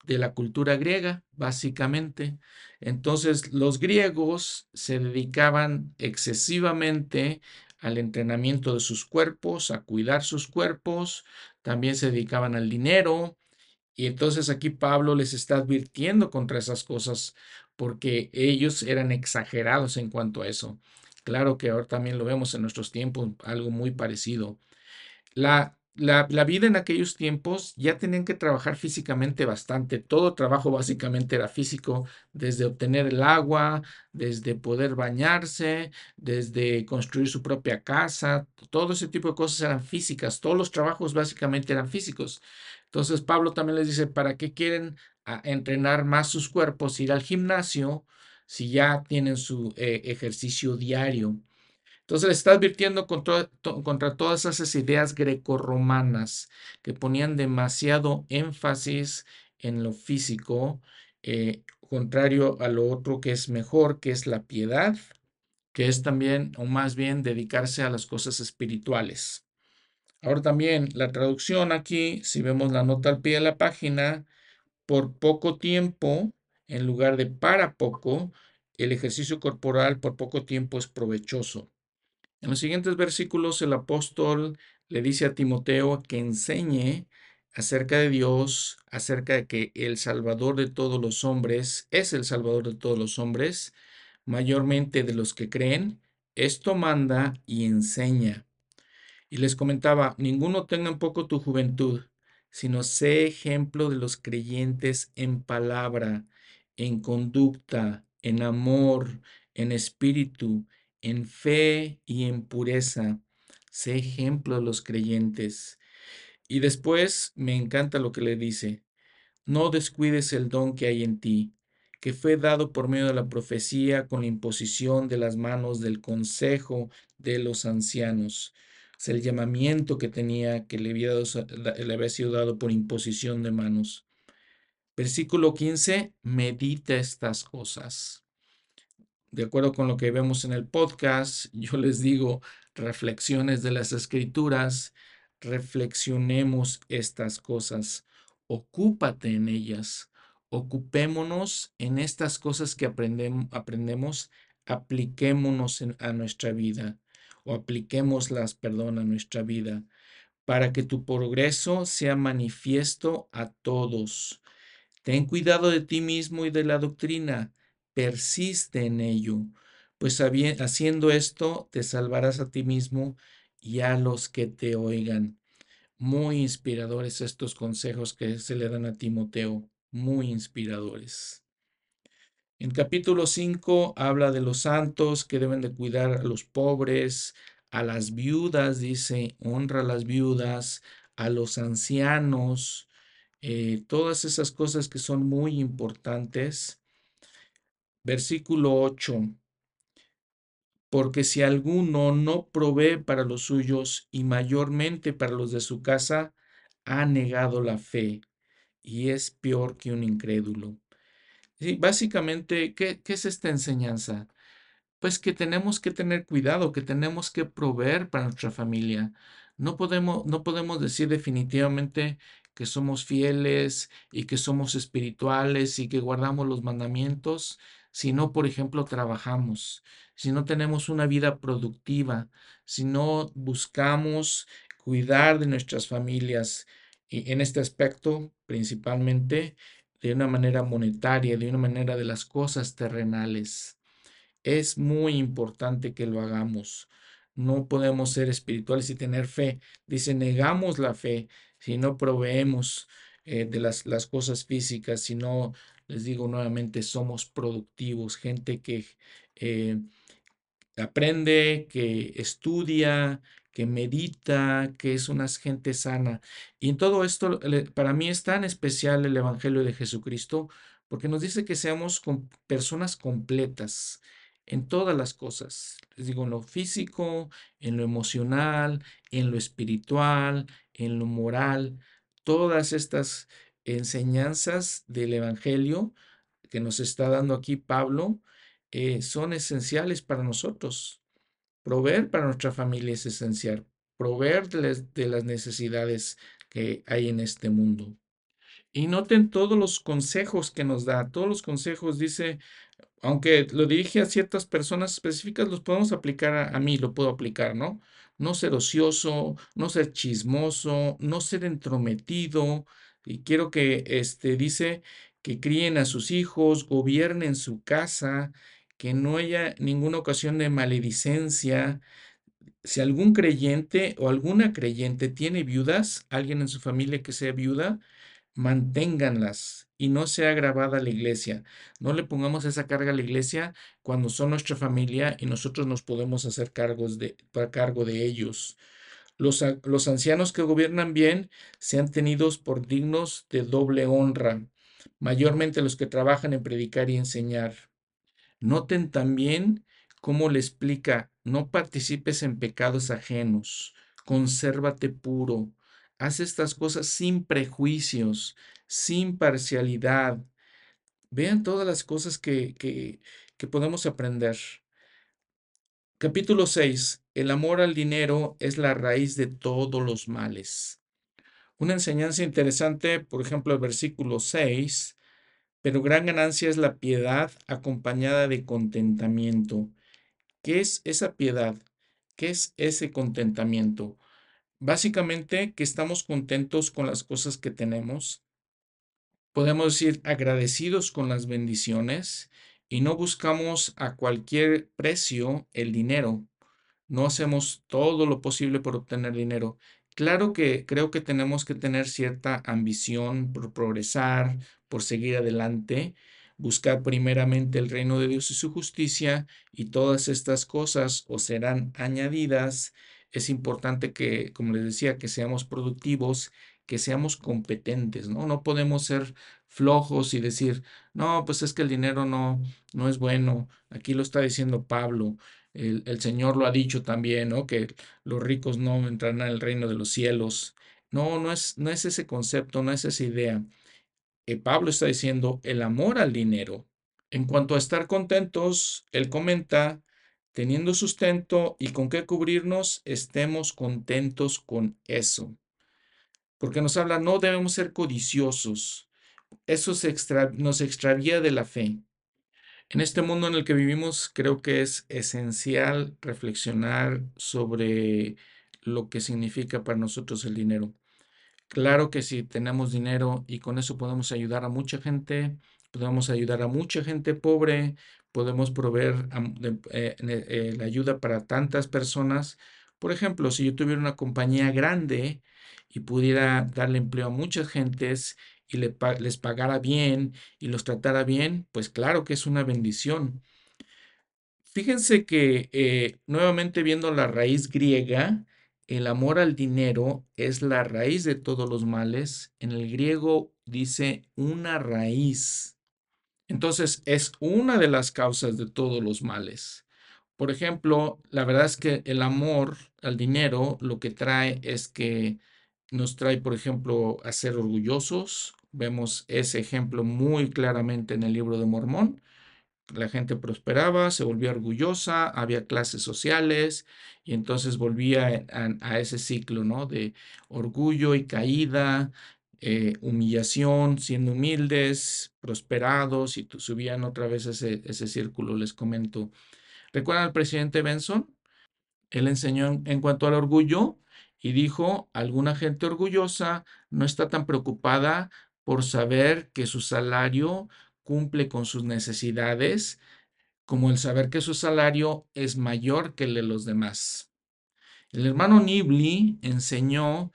De la cultura griega, básicamente. Entonces, los griegos se dedicaban excesivamente al entrenamiento de sus cuerpos, a cuidar sus cuerpos, también se dedicaban al dinero, y entonces aquí Pablo les está advirtiendo contra esas cosas porque ellos eran exagerados en cuanto a eso. Claro que ahora también lo vemos en nuestros tiempos, algo muy parecido. La la, vida en aquellos tiempos ya tenían que trabajar físicamente bastante. Todo trabajo básicamente era físico, desde obtener el agua, desde poder bañarse, desde construir su propia casa. Todo ese tipo de cosas eran físicas. Todos los trabajos básicamente eran físicos. Entonces Pablo también les dice, ¿para qué quieren ah, entrenar más sus cuerpos, ir al gimnasio, si ya tienen su eh, ejercicio diario? Entonces le está advirtiendo contra, todas esas ideas grecorromanas que ponían demasiado énfasis en lo físico, eh, contrario a lo otro que es mejor, que es la piedad, que es también, o más bien, dedicarse a las cosas espirituales. Ahora también la traducción aquí, si vemos la nota al pie de la página, por poco tiempo, en lugar de para poco, el ejercicio corporal por poco tiempo es provechoso. En los siguientes versículos el apóstol le dice a Timoteo que enseñe acerca de Dios, acerca de que el Salvador de todos los hombres es el Salvador de todos los hombres, mayormente de los que creen. Esto manda y enseña. Y les comentaba, ninguno tenga en poco tu juventud, sino sé ejemplo de los creyentes en palabra, en conducta, en amor, en espíritu, en fe y en pureza. Sé ejemplo de los creyentes. Y después me encanta lo que le dice. No descuides el don que hay en ti, que fue dado por medio de la profecía con la imposición de las manos del consejo de los ancianos. Es el llamamiento que tenía, que le había, sido dado por imposición de manos. Versículo 15, medita estas cosas. De acuerdo con lo que vemos en el podcast, yo les digo reflexiones de las escrituras, reflexionemos estas cosas, ocúpate en ellas, ocupémonos en estas cosas que aprendemos, apliquémonos a nuestra vida o apliquémoslas, perdón, a nuestra vida, para que tu progreso sea manifiesto a todos. Ten cuidado de ti mismo y de la doctrina persiste en ello, pues haciendo esto te salvarás a ti mismo y a los que te oigan. Muy inspiradores estos consejos que se le dan a Timoteo, muy inspiradores. En capítulo 5 habla de los santos que deben de cuidar a los pobres, a las viudas, dice, honra a las viudas, a los ancianos, eh, todas esas cosas que son muy importantes. Versículo 8. Porque si alguno no provee para los suyos y mayormente para los de su casa, ha negado la fe y es peor que un incrédulo. Sí, básicamente, ¿qué, ¿qué, es esta enseñanza? Pues que tenemos que tener cuidado, que tenemos que proveer para nuestra familia. No podemos, no podemos decir definitivamente que somos fieles y que somos espirituales y que guardamos los mandamientos si no, por ejemplo, trabajamos, si no tenemos una vida productiva, si no buscamos cuidar de nuestras familias y en este aspecto principalmente de una manera monetaria, de una manera de las cosas terrenales. Es muy importante que lo hagamos. No podemos ser espirituales y tener fe. Dice, negamos la fe si no proveemos eh, de las, las, cosas físicas, si no, les digo nuevamente, somos productivos, gente que eh, aprende, que estudia, que medita, que es una gente sana. Y en todo esto, para mí es tan especial el Evangelio de Jesucristo, porque nos dice que seamos personas completas en todas las cosas. Les digo, en lo físico, en lo emocional, en lo espiritual, en lo moral. Todas estas enseñanzas del Evangelio que nos está dando aquí Pablo eh, son esenciales para nosotros. Proveer para nuestra familia es esencial. Proveer de las necesidades que hay en este mundo. Y noten todos los consejos que nos da. Todos los consejos dice, aunque lo dirige a ciertas personas específicas, los podemos aplicar a, a, mí, lo puedo aplicar, ¿no? No ser ocioso, no ser chismoso, no ser entrometido. Y quiero que, este, dice, que críen a sus hijos, gobiernen su casa, que no haya ninguna ocasión de maledicencia. Si algún creyente o alguna creyente tiene viudas, alguien en su familia que sea viuda, manténganlas y no sea grabada la iglesia. No le pongamos esa carga a la iglesia cuando son nuestra familia y nosotros nos podemos hacer cargos de, para cargo de ellos. Los, los ancianos que gobiernan bien sean tenidos por dignos de doble honra, mayormente los que trabajan en predicar y enseñar. Noten también cómo le explica, no participes en pecados ajenos, consérvate puro, haz estas cosas sin prejuicios, sin parcialidad. Vean todas las cosas que, que, que podemos aprender. Capítulo 6. El amor al dinero es la raíz de todos los males. Una enseñanza interesante, por ejemplo, el versículo 6 pero gran ganancia es la piedad acompañada de contentamiento. ¿Qué es esa piedad? ¿Qué es ese contentamiento? Básicamente que estamos contentos con las cosas que tenemos. Podemos decir agradecidos con las bendiciones y no buscamos a cualquier precio el dinero. No hacemos todo lo posible por obtener dinero. Claro que creo que tenemos que tener cierta ambición por progresar, por seguir adelante, buscar primeramente el reino de Dios y su justicia, y todas estas cosas os serán añadidas. Es importante que, como les decía, que seamos productivos, que seamos competentes, ¿no? No podemos ser flojos y decir, no, pues es que el dinero no, no es bueno. Aquí lo está diciendo Pablo. El, el, Señor lo ha dicho también, ¿no? Que los ricos no entrarán al reino de los cielos. No, no es, no es ese concepto, no es esa idea. Pablo está diciendo el amor al dinero. En cuanto a estar contentos, él comenta, teniendo sustento y con qué cubrirnos, estemos contentos con eso. Porque nos habla, no debemos ser codiciosos. Eso nos extravía de la fe. En este mundo en el que vivimos, creo que es esencial reflexionar sobre lo que significa para nosotros el dinero. Claro que si tenemos dinero y con eso podemos ayudar a mucha gente, podemos ayudar a mucha gente pobre, podemos proveer eh, eh, la ayuda para tantas personas, Por ejemplo, si yo tuviera una compañía grande y pudiera darle empleo a muchas gentes y les pagara bien y los tratara bien, pues claro que es una bendición. Fíjense que eh, nuevamente viendo la raíz griega, el amor al dinero es la raíz de todos los males. En el griego dice una raíz. Entonces es una de las causas de todos los males. Por ejemplo, la verdad es que el amor al dinero lo que trae es que nos trae, por ejemplo, a ser orgullosos. Vemos ese ejemplo muy claramente en el libro de Mormón la gente prosperaba, se volvía orgullosa, había clases sociales y entonces volvía a, ese ciclo, ¿no? De orgullo y caída, eh, humillación, siendo humildes, prosperados y subían otra vez ese, ese círculo, les comento. ¿Recuerdan al presidente Benson? Él enseñó en cuanto al orgullo y dijo, alguna gente orgullosa no está tan preocupada por saber que su salario cumple con sus necesidades, como el saber que su salario es mayor que el de los demás. El hermano Nibli enseñó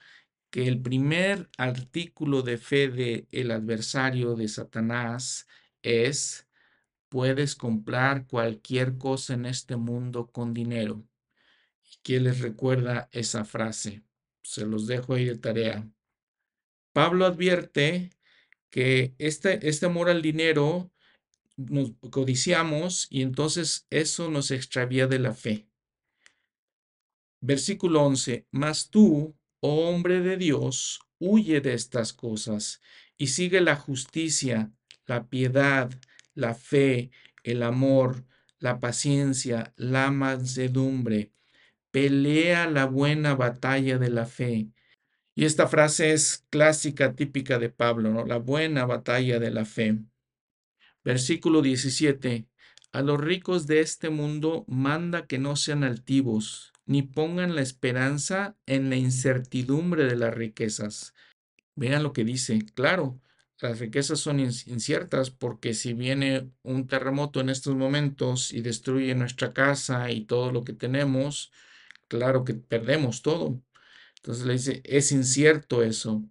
que el primer artículo de fe de el adversario de Satanás es puedes comprar cualquier cosa en este mundo con dinero. ¿Y quién les recuerda esa frase? Se los dejo ahí de tarea. Pablo advierte que este, este amor al dinero nos codiciamos y entonces eso nos extravía de la fe. Versículo 11, mas tú, oh hombre de Dios, huye de estas cosas y sigue la justicia, la piedad, la fe, el amor, la paciencia, la mansedumbre. Pelea la buena batalla de la fe y esta frase es clásica, típica de Pablo, ¿no? La buena batalla de la fe. Versículo 17. A los ricos de este mundo manda que no sean altivos, ni pongan la esperanza en la incertidumbre de las riquezas. Vean lo que dice. Claro, las riquezas son inciertas porque si viene un terremoto en estos momentos y destruye nuestra casa y todo lo que tenemos, claro que perdemos todo. Entonces le dice, es incierto eso,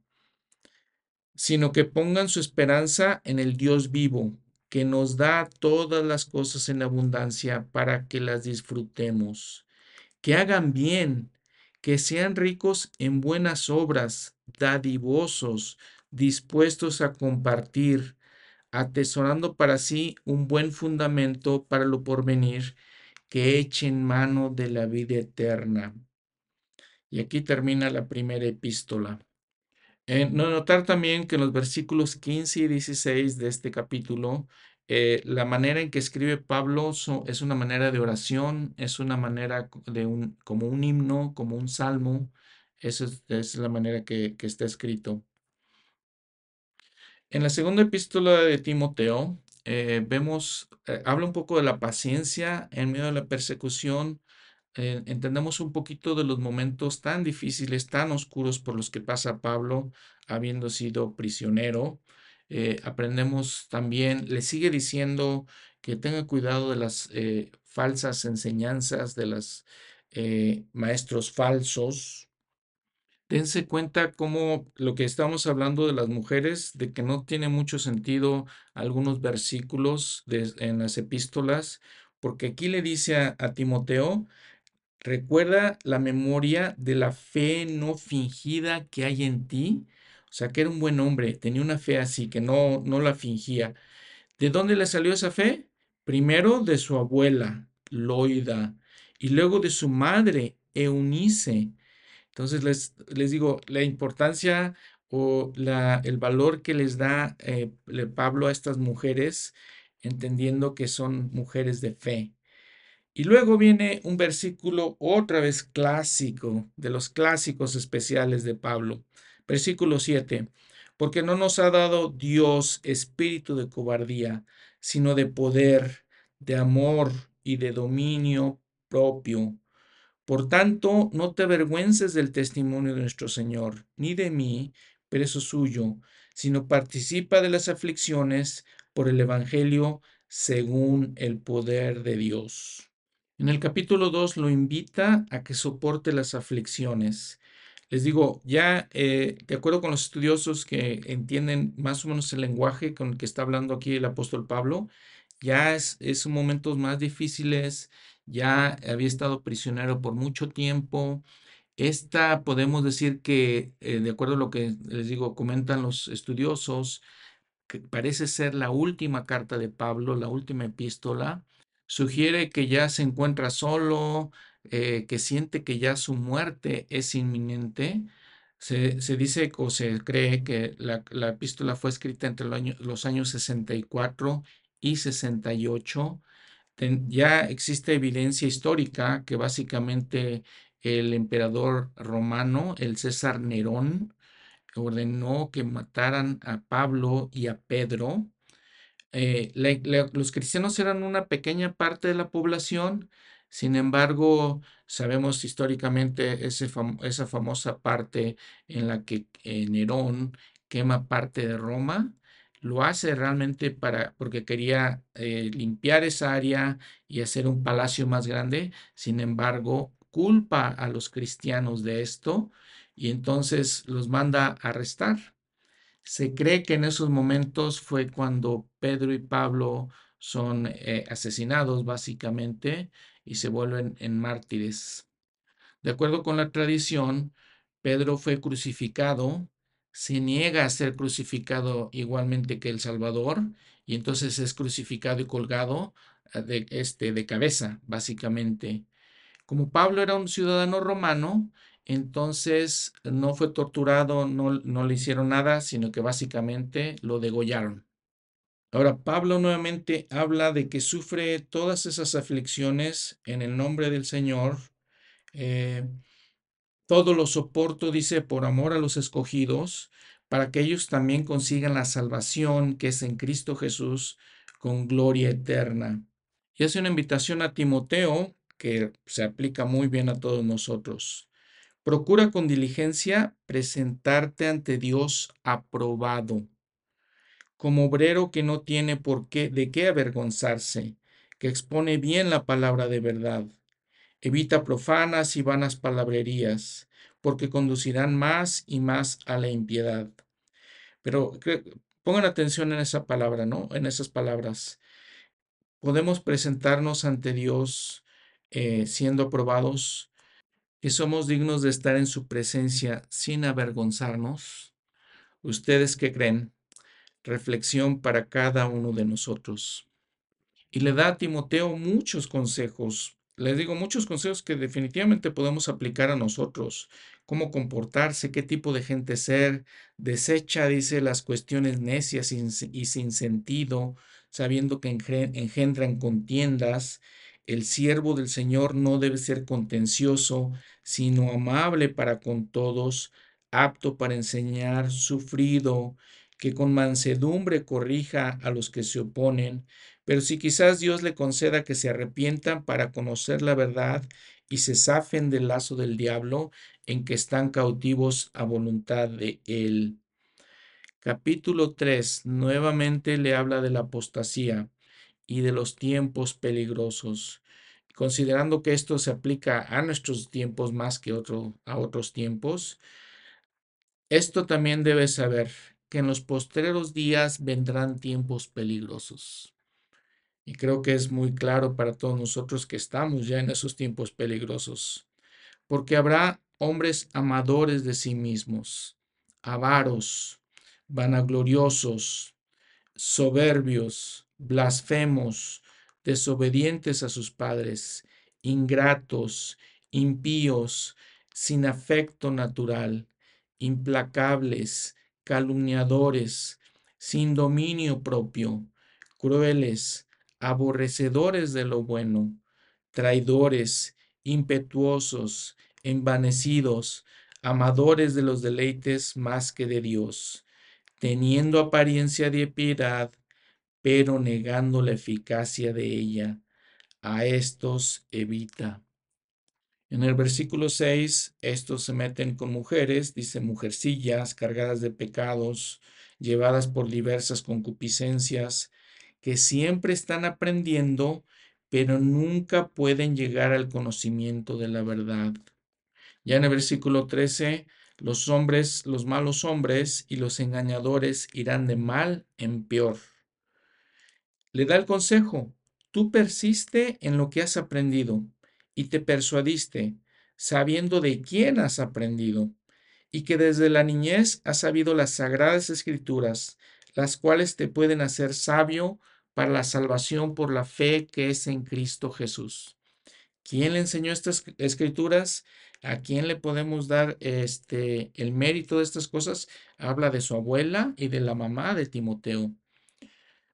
sino que pongan su esperanza en el Dios vivo, que nos da todas las cosas en abundancia para que las disfrutemos, que hagan bien, que sean ricos en buenas obras, dadivosos, dispuestos a compartir, atesorando para sí un buen fundamento para lo porvenir, que echen mano de la vida eterna. Y aquí termina la primera epístola. Eh, notar también que en los versículos 15 y 16 de este capítulo, eh, la manera en que escribe Pablo es una manera de oración, es una manera de un, como un himno, como un salmo. Esa es, la manera que, está escrito. En la segunda epístola de Timoteo, eh, vemos, habla un poco de la paciencia en medio de la persecución, eh, entendemos un poquito de los momentos tan difíciles, tan oscuros por los que pasa Pablo, habiendo sido prisionero. Eh, aprendemos también, le sigue diciendo que tenga cuidado de las eh, falsas enseñanzas, de los maestros falsos. Dense cuenta cómo lo que estamos hablando de las mujeres, de que no tiene mucho sentido algunos versículos en las epístolas, porque aquí le dice a Timoteo Recuerda la memoria de la fe no fingida que hay en ti. O sea, que era un buen hombre, tenía una fe así, que no, no la fingía. ¿De dónde le salió esa fe? Primero de su abuela, Loida, y luego de su madre, Eunice. Entonces les, les digo, la importancia o la, el valor que les da eh, Pablo a estas mujeres, entendiendo que son mujeres de fe. Y luego viene un versículo otra vez clásico, de los clásicos especiales de Pablo. Versículo 7. Porque no nos ha dado Dios espíritu de cobardía, sino de poder, de amor y de dominio propio. Por tanto, no te avergüences del testimonio de nuestro Señor, ni de mí, preso suyo, sino participa de las aflicciones por el Evangelio según el poder de Dios. En el capítulo 2 lo invita a que soporte las aflicciones. Les digo, ya eh, de acuerdo con los estudiosos que entienden más o menos el lenguaje con el que está hablando aquí el apóstol Pablo, ya es, es momentos más difíciles, ya había estado prisionero por mucho tiempo. Esta podemos decir que, eh, de acuerdo a lo que les digo, comentan los estudiosos, que parece ser la última carta de Pablo, la última epístola, sugiere que ya se encuentra solo, eh, que siente que ya su muerte es inminente. Se, dice o se cree que la, epístola fue escrita entre los años 64 y 68. ya existe evidencia histórica que básicamente el emperador romano, el César Nerón, ordenó que mataran a Pablo y a Pedro eh, los cristianos eran una pequeña parte de la población, sin embargo, sabemos históricamente esa famosa parte en la que Nerón quema parte de Roma, lo hace realmente para, porque quería eh, limpiar esa área y hacer un palacio más grande, sin embargo, culpa a los cristianos de esto y entonces los manda a arrestar. Se cree que en esos momentos fue cuando Pedro y Pablo son eh, asesinados básicamente y se vuelven en mártires. De acuerdo con la tradición, Pedro fue crucificado, se niega a ser crucificado igualmente que el Salvador y entonces es crucificado y colgado eh, de, este, de cabeza, básicamente. Como Pablo era un ciudadano romano, entonces no fue torturado, no, no le hicieron nada, sino que básicamente lo degollaron. Ahora, Pablo nuevamente habla de que sufre todas esas aflicciones en el nombre del Señor. Eh, todo lo soporto, dice, por amor a los escogidos, para que ellos también consigan la salvación que es en Cristo Jesús con gloria eterna. Y hace una invitación a Timoteo que se aplica muy bien a todos nosotros. Procura con diligencia presentarte ante Dios aprobado, como obrero que no tiene por qué de qué avergonzarse, que expone bien la palabra de verdad. Evita profanas y vanas palabrerías, porque conducirán más y más a la impiedad. Pero pongan atención en esa palabra, ¿no? En esas palabras. Podemos presentarnos ante Dios eh, siendo aprobados que somos dignos de estar en su presencia sin avergonzarnos? ¿Ustedes qué creen? Reflexión para cada uno de nosotros. Y le da a Timoteo muchos consejos. Les digo muchos consejos que definitivamente podemos aplicar a nosotros. Cómo comportarse, qué tipo de gente ser. Desecha, dice, las cuestiones necias y sin sentido, sabiendo que engendran contiendas el siervo del Señor no debe ser contencioso, sino amable para con todos, apto para enseñar, sufrido, que con mansedumbre corrija a los que se oponen, pero si quizás Dios le conceda que se arrepientan para conocer la verdad y se zafen del lazo del diablo en que están cautivos a voluntad de Él. Capítulo 3 nuevamente le habla de la apostasía y de los tiempos peligrosos, considerando que esto se aplica a nuestros tiempos más que otro, a otros tiempos. Esto también debes saber que en los postreros días vendrán tiempos peligrosos. Y creo que es muy claro para todos nosotros que estamos ya en esos tiempos peligrosos, porque habrá hombres amadores de sí mismos, avaros, vanagloriosos, soberbios, blasfemos, desobedientes a sus padres, ingratos, impíos, sin afecto natural, implacables, calumniadores, sin dominio propio, crueles, aborrecedores de lo bueno, traidores, impetuosos, envanecidos, amadores de los deleites más que de Dios, teniendo apariencia de piedad, pero negando la eficacia de ella. A estos evita. En el versículo 6, estos se meten con mujeres, dice mujercillas cargadas de pecados, llevadas por diversas concupiscencias, que siempre están aprendiendo, pero nunca pueden llegar al conocimiento de la verdad. Ya en el versículo 13, los hombres, los malos hombres y los engañadores irán de mal en peor. Le da el consejo, tú persiste en lo que has aprendido y te persuadiste, sabiendo de quién has aprendido, y que desde la niñez has sabido las sagradas escrituras, las cuales te pueden hacer sabio para la salvación por la fe que es en Cristo Jesús. ¿Quién le enseñó estas escrituras? ¿A quién le podemos dar este el mérito de estas cosas? Habla de su abuela y de la mamá de Timoteo.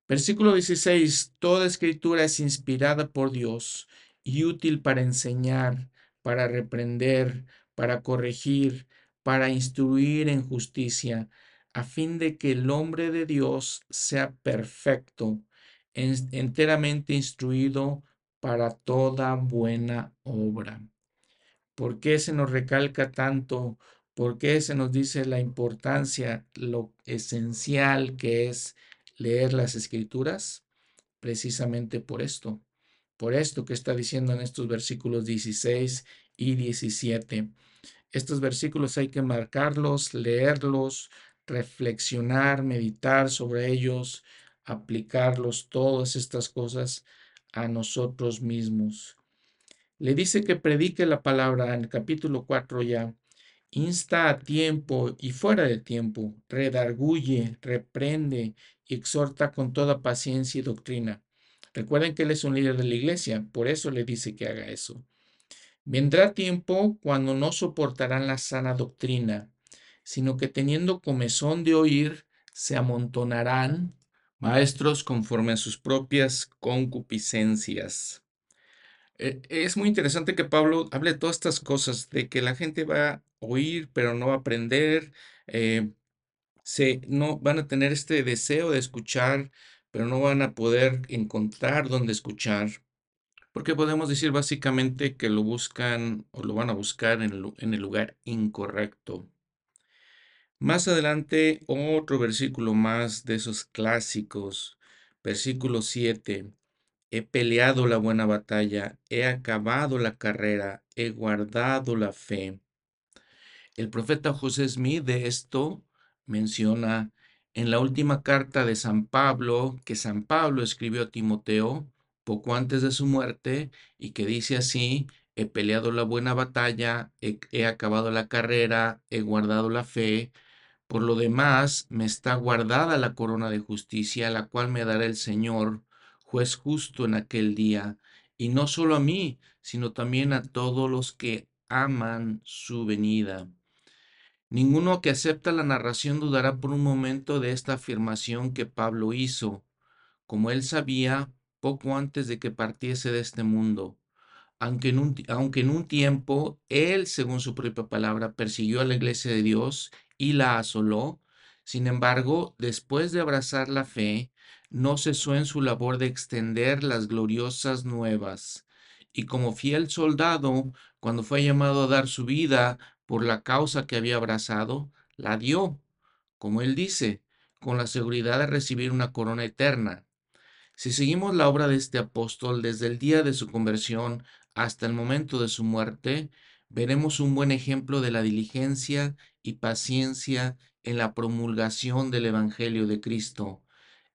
Versículo 16. Toda escritura es inspirada por Dios y útil para enseñar, para reprender, para corregir, para instruir en justicia, a fin de que el hombre de Dios sea perfecto, enteramente instruido para toda buena obra. ¿Por qué se nos recalca tanto? ¿Por qué se nos dice la importancia, lo esencial que es leer las escrituras? Precisamente por esto, por esto que está diciendo en estos versículos 16 y 17. Estos versículos hay que marcarlos, leerlos, reflexionar, meditar sobre ellos, aplicarlos, todas estas cosas a nosotros mismos. Le dice que predique la palabra en el capítulo 4 ya. Insta a tiempo y fuera de tiempo, redarguye, reprende y exhorta con toda paciencia y doctrina. Recuerden que él es un líder de la iglesia, por eso le dice que haga eso. Vendrá tiempo cuando no soportarán la sana doctrina, sino que teniendo comezón de oír, se amontonarán maestros conforme a sus propias concupiscencias. E, es muy interesante que Pablo hable de todas estas cosas, de que la gente va oír, pero no aprender, eh, se, no van a tener este deseo de escuchar, pero no van a poder encontrar dónde escuchar, porque podemos decir básicamente que lo buscan o lo van a buscar en el lugar incorrecto. Más adelante, otro versículo más de esos clásicos, versículo 7. He peleado la buena batalla, he acabado la carrera, he guardado la fe. El profeta José Smith de esto menciona en la última carta de San Pablo, que San Pablo escribió a Timoteo poco antes de su muerte, y que dice así, he peleado la buena batalla, he, he acabado la carrera, he guardado la fe, por lo demás, me está guardada la corona de justicia, la cual me dará el Señor, juez justo en aquel día, y no solo a mí, sino también a todos los que aman su venida. Ninguno que acepta la narración dudará por un momento de esta afirmación que Pablo hizo, como él sabía poco antes de que partiese de este mundo aunque en, un, aunque en un tiempo él, según su propia palabra, persiguió a la iglesia de Dios y la asoló, sin embargo, después de abrazar la fe, no cesó en su labor de extender las gloriosas nuevas. Y como fiel soldado, cuando fue llamado a dar su vida por la causa que había abrazado, la dio, como él dice, con la seguridad de recibir una corona eterna. Si seguimos la obra de este apóstol desde el día de su conversión hasta el momento de su muerte, veremos un buen ejemplo de la diligencia y paciencia en la promulgación del Evangelio de Cristo.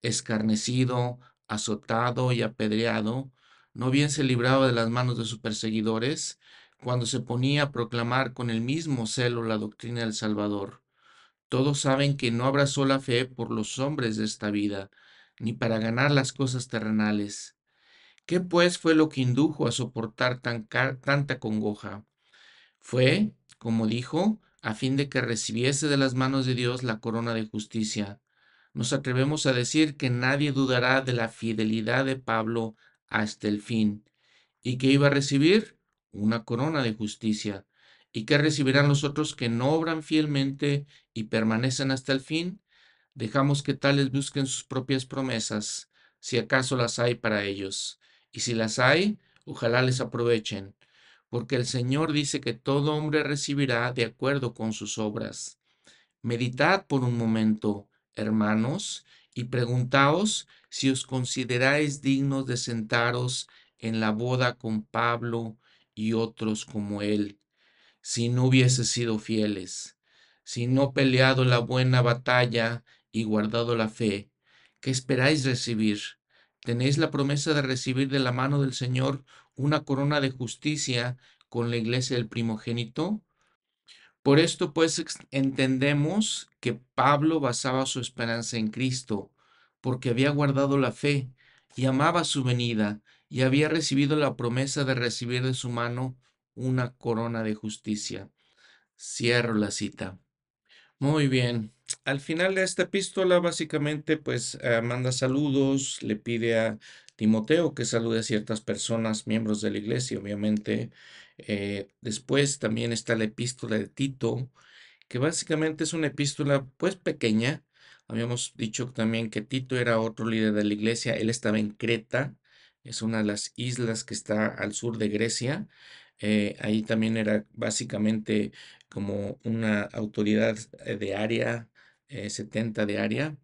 Escarnecido, azotado y apedreado, no bien se libraba de las manos de sus perseguidores, cuando se ponía a proclamar con el mismo celo la doctrina del Salvador. Todos saben que no abrazó la fe por los hombres de esta vida, ni para ganar las cosas terrenales, ¿Qué pues fue lo que indujo a soportar tan tanta congoja? Fue, como dijo, a fin de que recibiese de las manos de Dios la corona de justicia. Nos atrevemos a decir que nadie dudará de la fidelidad de Pablo hasta el fin, y que iba a recibir una corona de justicia, y que recibirán los otros que no obran fielmente y permanecen hasta el fin. Dejamos que tales busquen sus propias promesas, si acaso las hay para ellos y si las hay, ojalá les aprovechen, porque el Señor dice que todo hombre recibirá de acuerdo con sus obras. Meditad por un momento, hermanos, y preguntaos si os consideráis dignos de sentaros en la boda con Pablo y otros como él, si no hubiese sido fieles, si no peleado la buena batalla y guardado la fe, ¿qué esperáis recibir? Tenéis la promesa de recibir de la mano del Señor una corona de justicia con la iglesia del primogénito. Por esto, pues, entendemos que Pablo basaba su esperanza en Cristo, porque había guardado la fe y amaba su venida y había recibido la promesa de recibir de su mano una corona de justicia. Cierro la cita. Muy bien. Al final de esta epístola, básicamente, pues eh, manda saludos, le pide a Timoteo que salude a ciertas personas, miembros de la iglesia, obviamente. Eh, después también está la epístola de Tito, que básicamente es una epístola, pues pequeña. Habíamos dicho también que Tito era otro líder de la iglesia, él estaba en Creta, es una de las islas que está al sur de Grecia. Eh, ahí también era básicamente como una autoridad eh, de área, 70 eh, de área,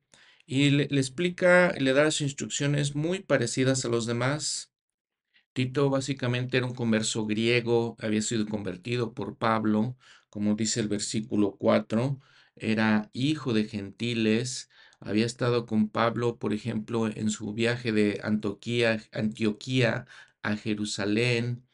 y le, explica, le da las instrucciones muy parecidas a los demás. Tito básicamente era un converso griego, había sido convertido por Pablo, como dice el versículo 4, era hijo de gentiles, había estado con Pablo, por ejemplo, en su viaje de Antioquía, a Jerusalén,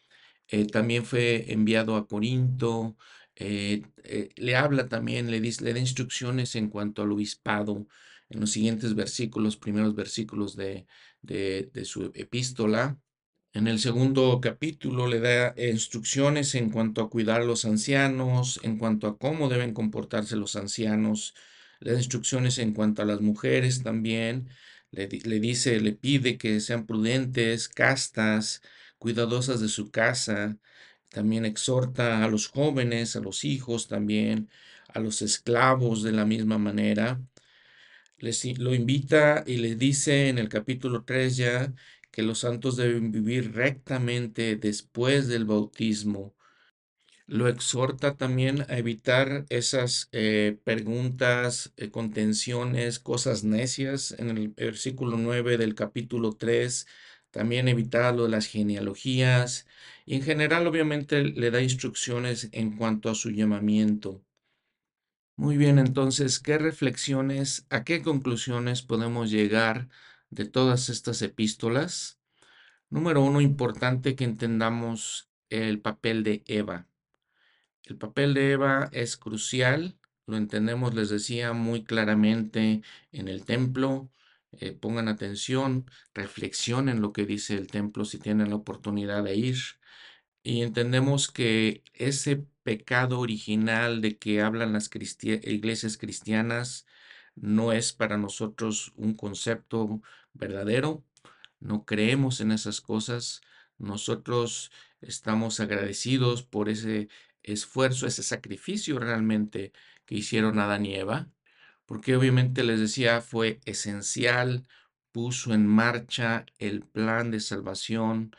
eh, también fue enviado a Corinto, eh, eh, le habla también, le, dice, le da instrucciones en cuanto al obispado en los siguientes versículos, primeros versículos de, de, de su epístola. En el segundo capítulo le da instrucciones en cuanto a cuidar a los ancianos, en cuanto a cómo deben comportarse los ancianos, le da instrucciones en cuanto a las mujeres también, le, le dice, le pide que sean prudentes, castas, cuidadosas de su casa, también exhorta a los jóvenes, a los hijos también, a los esclavos de la misma manera. Les, lo invita y le dice en el capítulo 3 ya que los santos deben vivir rectamente después del bautismo. Lo exhorta también a evitar esas eh, preguntas, eh, contenciones, cosas necias. En el versículo 9 del capítulo 3, también evitar lo de las genealogías. Y en general, obviamente, le da instrucciones en cuanto a su llamamiento. Muy bien, entonces, ¿qué reflexiones, a qué conclusiones podemos llegar de todas estas epístolas. Número uno, importante que entendamos el papel de Eva. El papel de Eva es crucial, lo entendemos, les decía, muy claramente en el templo. Eh, pongan atención, reflexionen lo que dice el templo si tienen la oportunidad de ir. Y entendemos que ese pecado original de que hablan las iglesias cristianas no es para nosotros un concepto verdadero, no creemos en esas cosas, nosotros estamos agradecidos por ese esfuerzo, ese sacrificio realmente que hicieron Adán y Eva, porque obviamente les decía fue esencial, puso en marcha el plan de salvación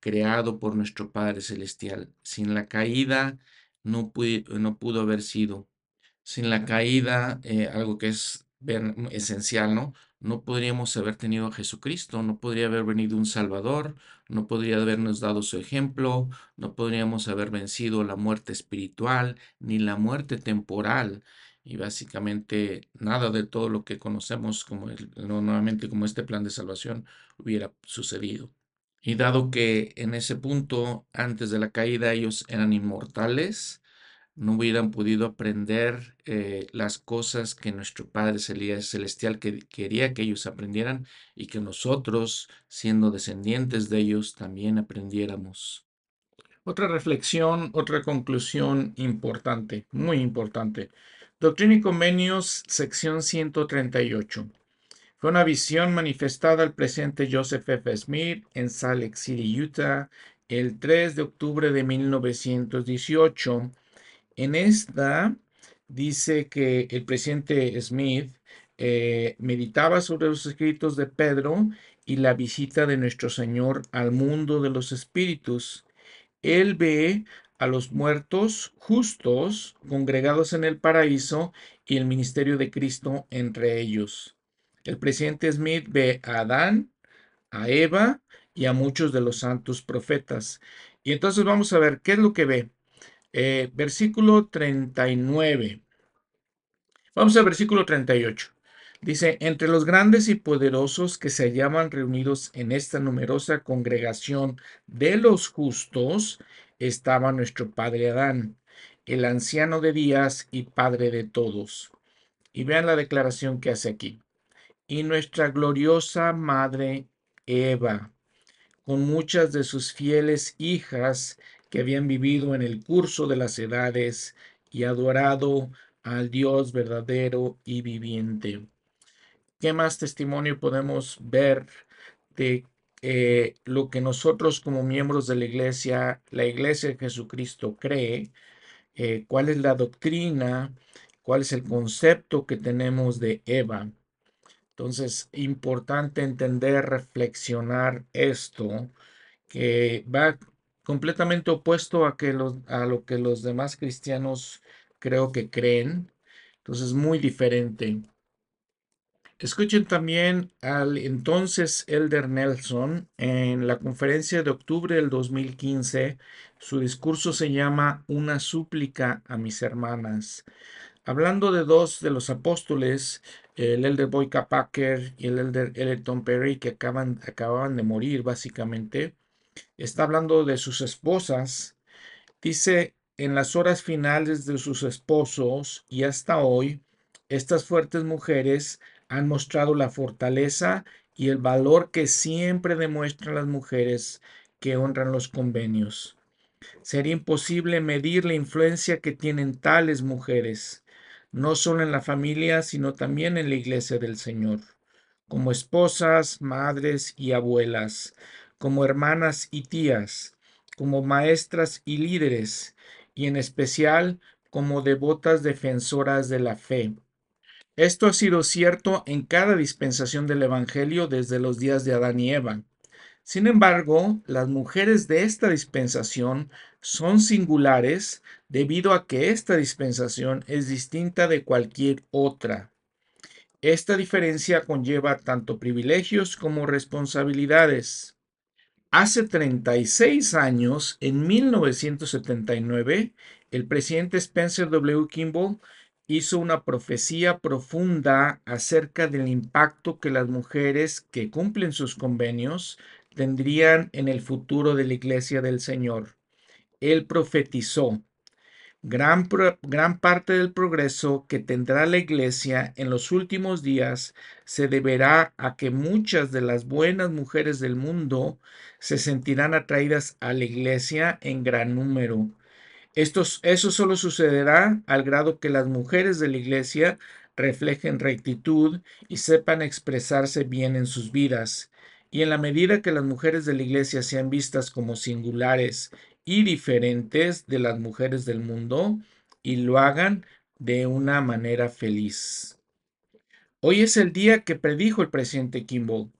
creado por nuestro Padre Celestial. Sin la caída no, no pudo haber sido. Sin la caída, eh, algo que es esencial, ¿no? No podríamos haber tenido a Jesucristo, no podría haber venido un Salvador, no podría habernos dado su ejemplo, no podríamos haber vencido la muerte espiritual ni la muerte temporal y básicamente nada de todo lo que conocemos como nuevamente como este plan de salvación hubiera sucedido. Y dado que en ese punto, antes de la caída, ellos eran inmortales, no hubieran podido aprender eh, las cosas que nuestro Padre Celestial quería que ellos aprendieran y que nosotros, siendo descendientes de ellos, también aprendiéramos. Otra reflexión, otra conclusión importante, muy importante. Doctrina y Convenios, sección 138. Fue una visión manifestada al presidente Joseph F. Smith en Salt Lake City, Utah, el 3 de octubre de 1918 en esta dice que el presidente Smith eh, meditaba sobre los escritos de Pedro y la visita de nuestro Señor al mundo de los espíritus. Él ve a los muertos justos congregados en el paraíso y el ministerio de Cristo entre ellos. El presidente Smith ve a Adán, a Eva y a muchos de los santos profetas. Y entonces vamos a ver qué es lo que ve. Eh, versículo 39. Vamos al versículo 38. Dice, entre los grandes y poderosos que se hallaban reunidos en esta numerosa congregación de los justos estaba nuestro padre Adán, el anciano de días y padre de todos. Y vean la declaración que hace aquí. Y nuestra gloriosa madre Eva, con muchas de sus fieles hijas que habían vivido en el curso de las edades y adorado al Dios verdadero y viviente. ¿Qué más testimonio podemos ver de eh, lo que nosotros como miembros de la iglesia, la iglesia de Jesucristo cree? Eh, ¿Cuál es la doctrina? ¿Cuál es el concepto que tenemos de Eva? Entonces, importante entender, reflexionar esto, que va completamente opuesto a, que a lo que los demás cristianos creo que creen. Entonces, muy diferente. Escuchen también al entonces Elder Nelson en la conferencia de octubre del 2015. Su discurso se llama Una súplica a mis hermanas. Hablando de dos de los apóstoles, el Elder Boyka Packer y el Elder Elton Perry, que acaban, acababan de morir básicamente, está hablando de sus esposas. Dice, en las horas finales de sus esposos y hasta hoy, estas fuertes mujeres han mostrado la fortaleza y el valor que siempre demuestran las mujeres que honran los convenios. Sería imposible medir la influencia que tienen tales mujeres, no solo en la familia, sino también en la iglesia del Señor, como esposas, madres y abuelas, como hermanas y tías, como maestras y líderes, y en especial como devotas defensoras de la fe. Esto ha sido cierto en cada dispensación del Evangelio desde los días de Adán y Eva. Sin embargo, las mujeres de esta dispensación son singulares debido a que esta dispensación es distinta de cualquier otra. Esta diferencia conlleva tanto privilegios como responsabilidades. Hace 36 años, en 1979, el presidente Spencer W. Kimball hizo una profecía profunda acerca del impacto que las mujeres que cumplen sus convenios tendrían en el futuro de la iglesia del Señor. Él profetizó, gran, gran parte del progreso que tendrá la iglesia en los últimos días se deberá a que muchas de las buenas mujeres del mundo se sentirán atraídas a la iglesia en gran número. eso solo sucederá al grado que las mujeres de la iglesia reflejen rectitud y sepan expresarse bien en sus vidas. Y en la medida que las mujeres de la iglesia sean vistas como singulares y diferentes de las mujeres del mundo y lo hagan de una manera feliz. Hoy es el día que predijo el presidente Kimball.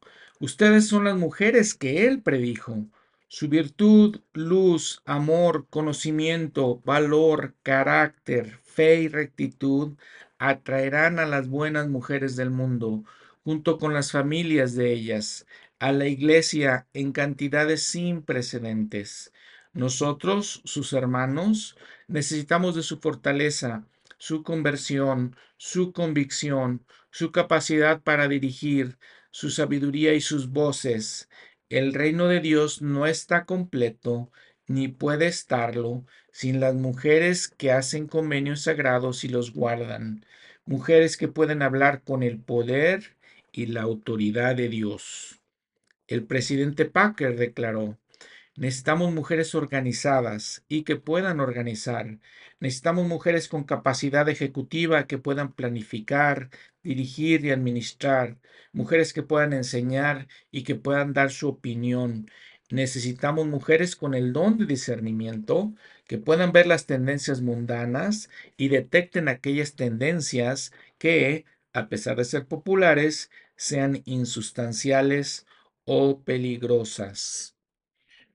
Ustedes son las mujeres que él predijo. Su virtud, luz, amor, conocimiento, valor, carácter, fe y rectitud atraerán a las buenas mujeres del mundo, junto con las familias de ellas, a la iglesia en cantidades sin precedentes. Nosotros, sus hermanos, necesitamos de su fortaleza, su conversión, su convicción, su capacidad para dirigir, su sabiduría y sus voces. El reino de Dios no está completo, ni puede estarlo, sin las mujeres que hacen convenios sagrados y los guardan, mujeres que pueden hablar con el poder y la autoridad de Dios. El presidente Packer declaró, Necesitamos mujeres organizadas y que puedan organizar. Necesitamos mujeres con capacidad ejecutiva que puedan planificar, dirigir y administrar. Mujeres que puedan enseñar y que puedan dar su opinión. Necesitamos mujeres con el don de discernimiento que puedan ver las tendencias mundanas y detecten aquellas tendencias que, a pesar de ser populares, sean insustanciales o peligrosas.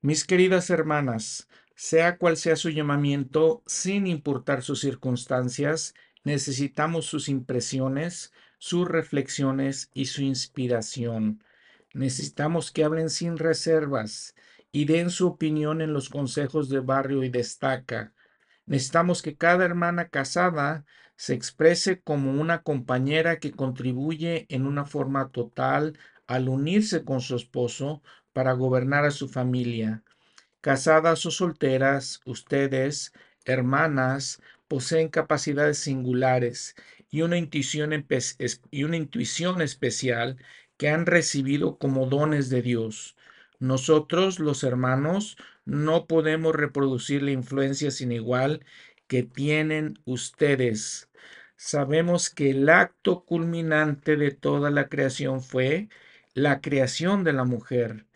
Mis queridas hermanas, sea cual sea su llamamiento, sin importar sus circunstancias, necesitamos sus impresiones, sus reflexiones y su inspiración. Necesitamos que hablen sin reservas y den su opinión en los consejos de barrio y destaca. Necesitamos que cada hermana casada se exprese como una compañera que contribuye en una forma total al unirse con su esposo para gobernar a su familia. Casadas o solteras, ustedes, hermanas, poseen capacidades singulares y una intuición, especial que han recibido como dones de Dios. Nosotros, los hermanos, no podemos reproducir la influencia sin igual que tienen ustedes. Sabemos que el acto culminante de toda la creación fue la creación de la mujer.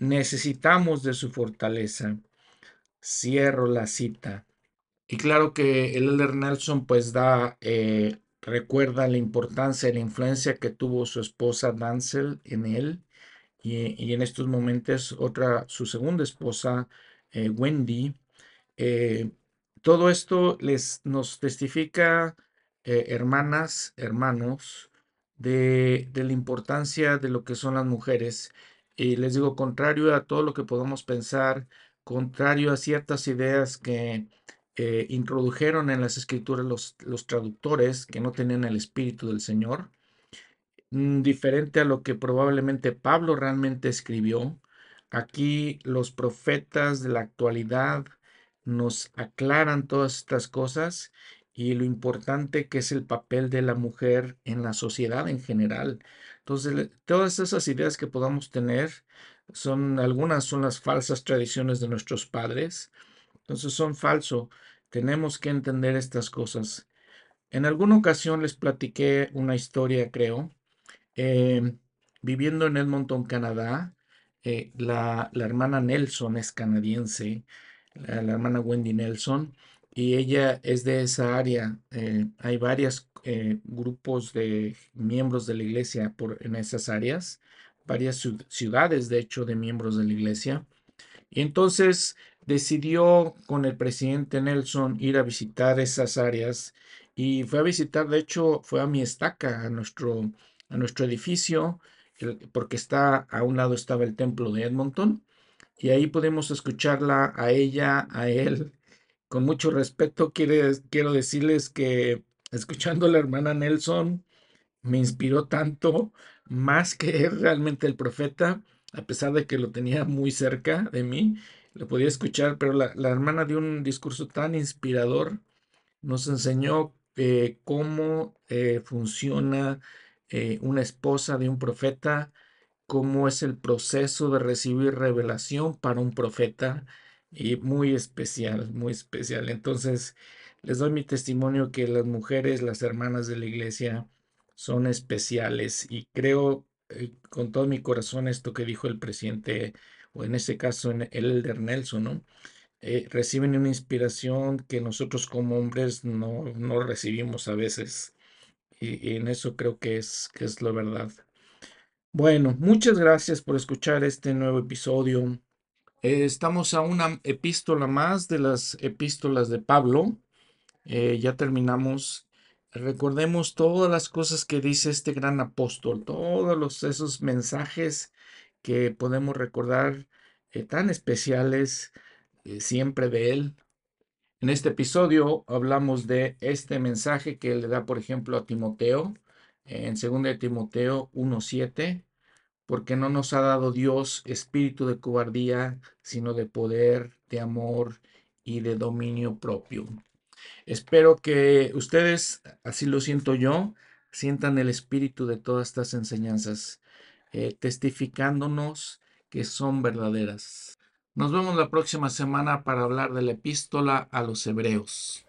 Necesitamos de su fortaleza. Cierro la cita. Y claro que el Elder Nelson pues da, eh, recuerda la importancia y la influencia que tuvo su esposa Dancel en él y, en estos momentos otra, su segunda esposa, eh, Wendy. Eh, todo esto les, nos testifica, hermanas, hermanos, de, de, la importancia de lo que son las mujeres. Y les digo, contrario a todo lo que podamos pensar, contrario a ciertas ideas que eh, introdujeron en las escrituras los, los, traductores que no tenían el Espíritu del Señor, mm, diferente a lo que probablemente Pablo realmente escribió. Aquí los profetas de la actualidad nos aclaran todas estas cosas y lo importante que es el papel de la mujer en la sociedad en general. Entonces, todas esas ideas que podamos tener son algunas son las falsas tradiciones de nuestros padres, entonces son falsos. Tenemos que entender estas cosas. En alguna ocasión les platiqué una historia, creo. Em, viviendo en Edmonton, Canadá, eh, la, hermana Nelson es canadiense, la, hermana Wendy Nelson, y ella es de esa área. Eh, hay varios eh, grupos de miembros de la iglesia por, en esas áreas, varias ciudades, de hecho, de miembros de la iglesia. Y entonces decidió con el presidente Nelson ir a visitar esas áreas y fue a visitar, de hecho, fue a mi estaca, a nuestro, a nuestro edificio, porque está a un lado estaba el templo de Edmonton y ahí podemos escucharla a ella, a él. Con mucho respeto, quiero decirles que escuchando a la hermana Nelson me inspiró tanto, más que realmente el profeta, a pesar de que lo tenía muy cerca de mí, lo podía escuchar, pero la, hermana dio un discurso tan inspirador, nos enseñó eh, cómo eh, funciona eh, una esposa de un profeta, cómo es el proceso de recibir revelación para un profeta, y muy especial, muy especial. Entonces, les doy mi testimonio que las mujeres, las hermanas de la iglesia, son especiales y creo eh, con todo mi corazón esto que dijo el presidente, o en este caso el Elder Nelson, ¿no? Eh, reciben una inspiración que nosotros como hombres no, no recibimos a veces. Y, en eso creo que es, que es la verdad. Bueno, muchas gracias por escuchar este nuevo episodio. Eh, estamos a una epístola más de las epístolas de Pablo. ya terminamos Recordemos todas las cosas que dice este gran apóstol, todos esos mensajes que podemos recordar eh, tan especiales eh, siempre de él. En este episodio hablamos de este mensaje que le da, por ejemplo, a Timoteo, en 2 de Timoteo 1.7, porque no nos ha dado Dios espíritu de cobardía, sino de poder, de amor y de dominio propio. Espero que ustedes, así lo siento yo, sientan el espíritu de todas estas enseñanzas, eh, testificándonos que son verdaderas. Nos vemos la próxima semana para hablar de la epístola a los hebreos.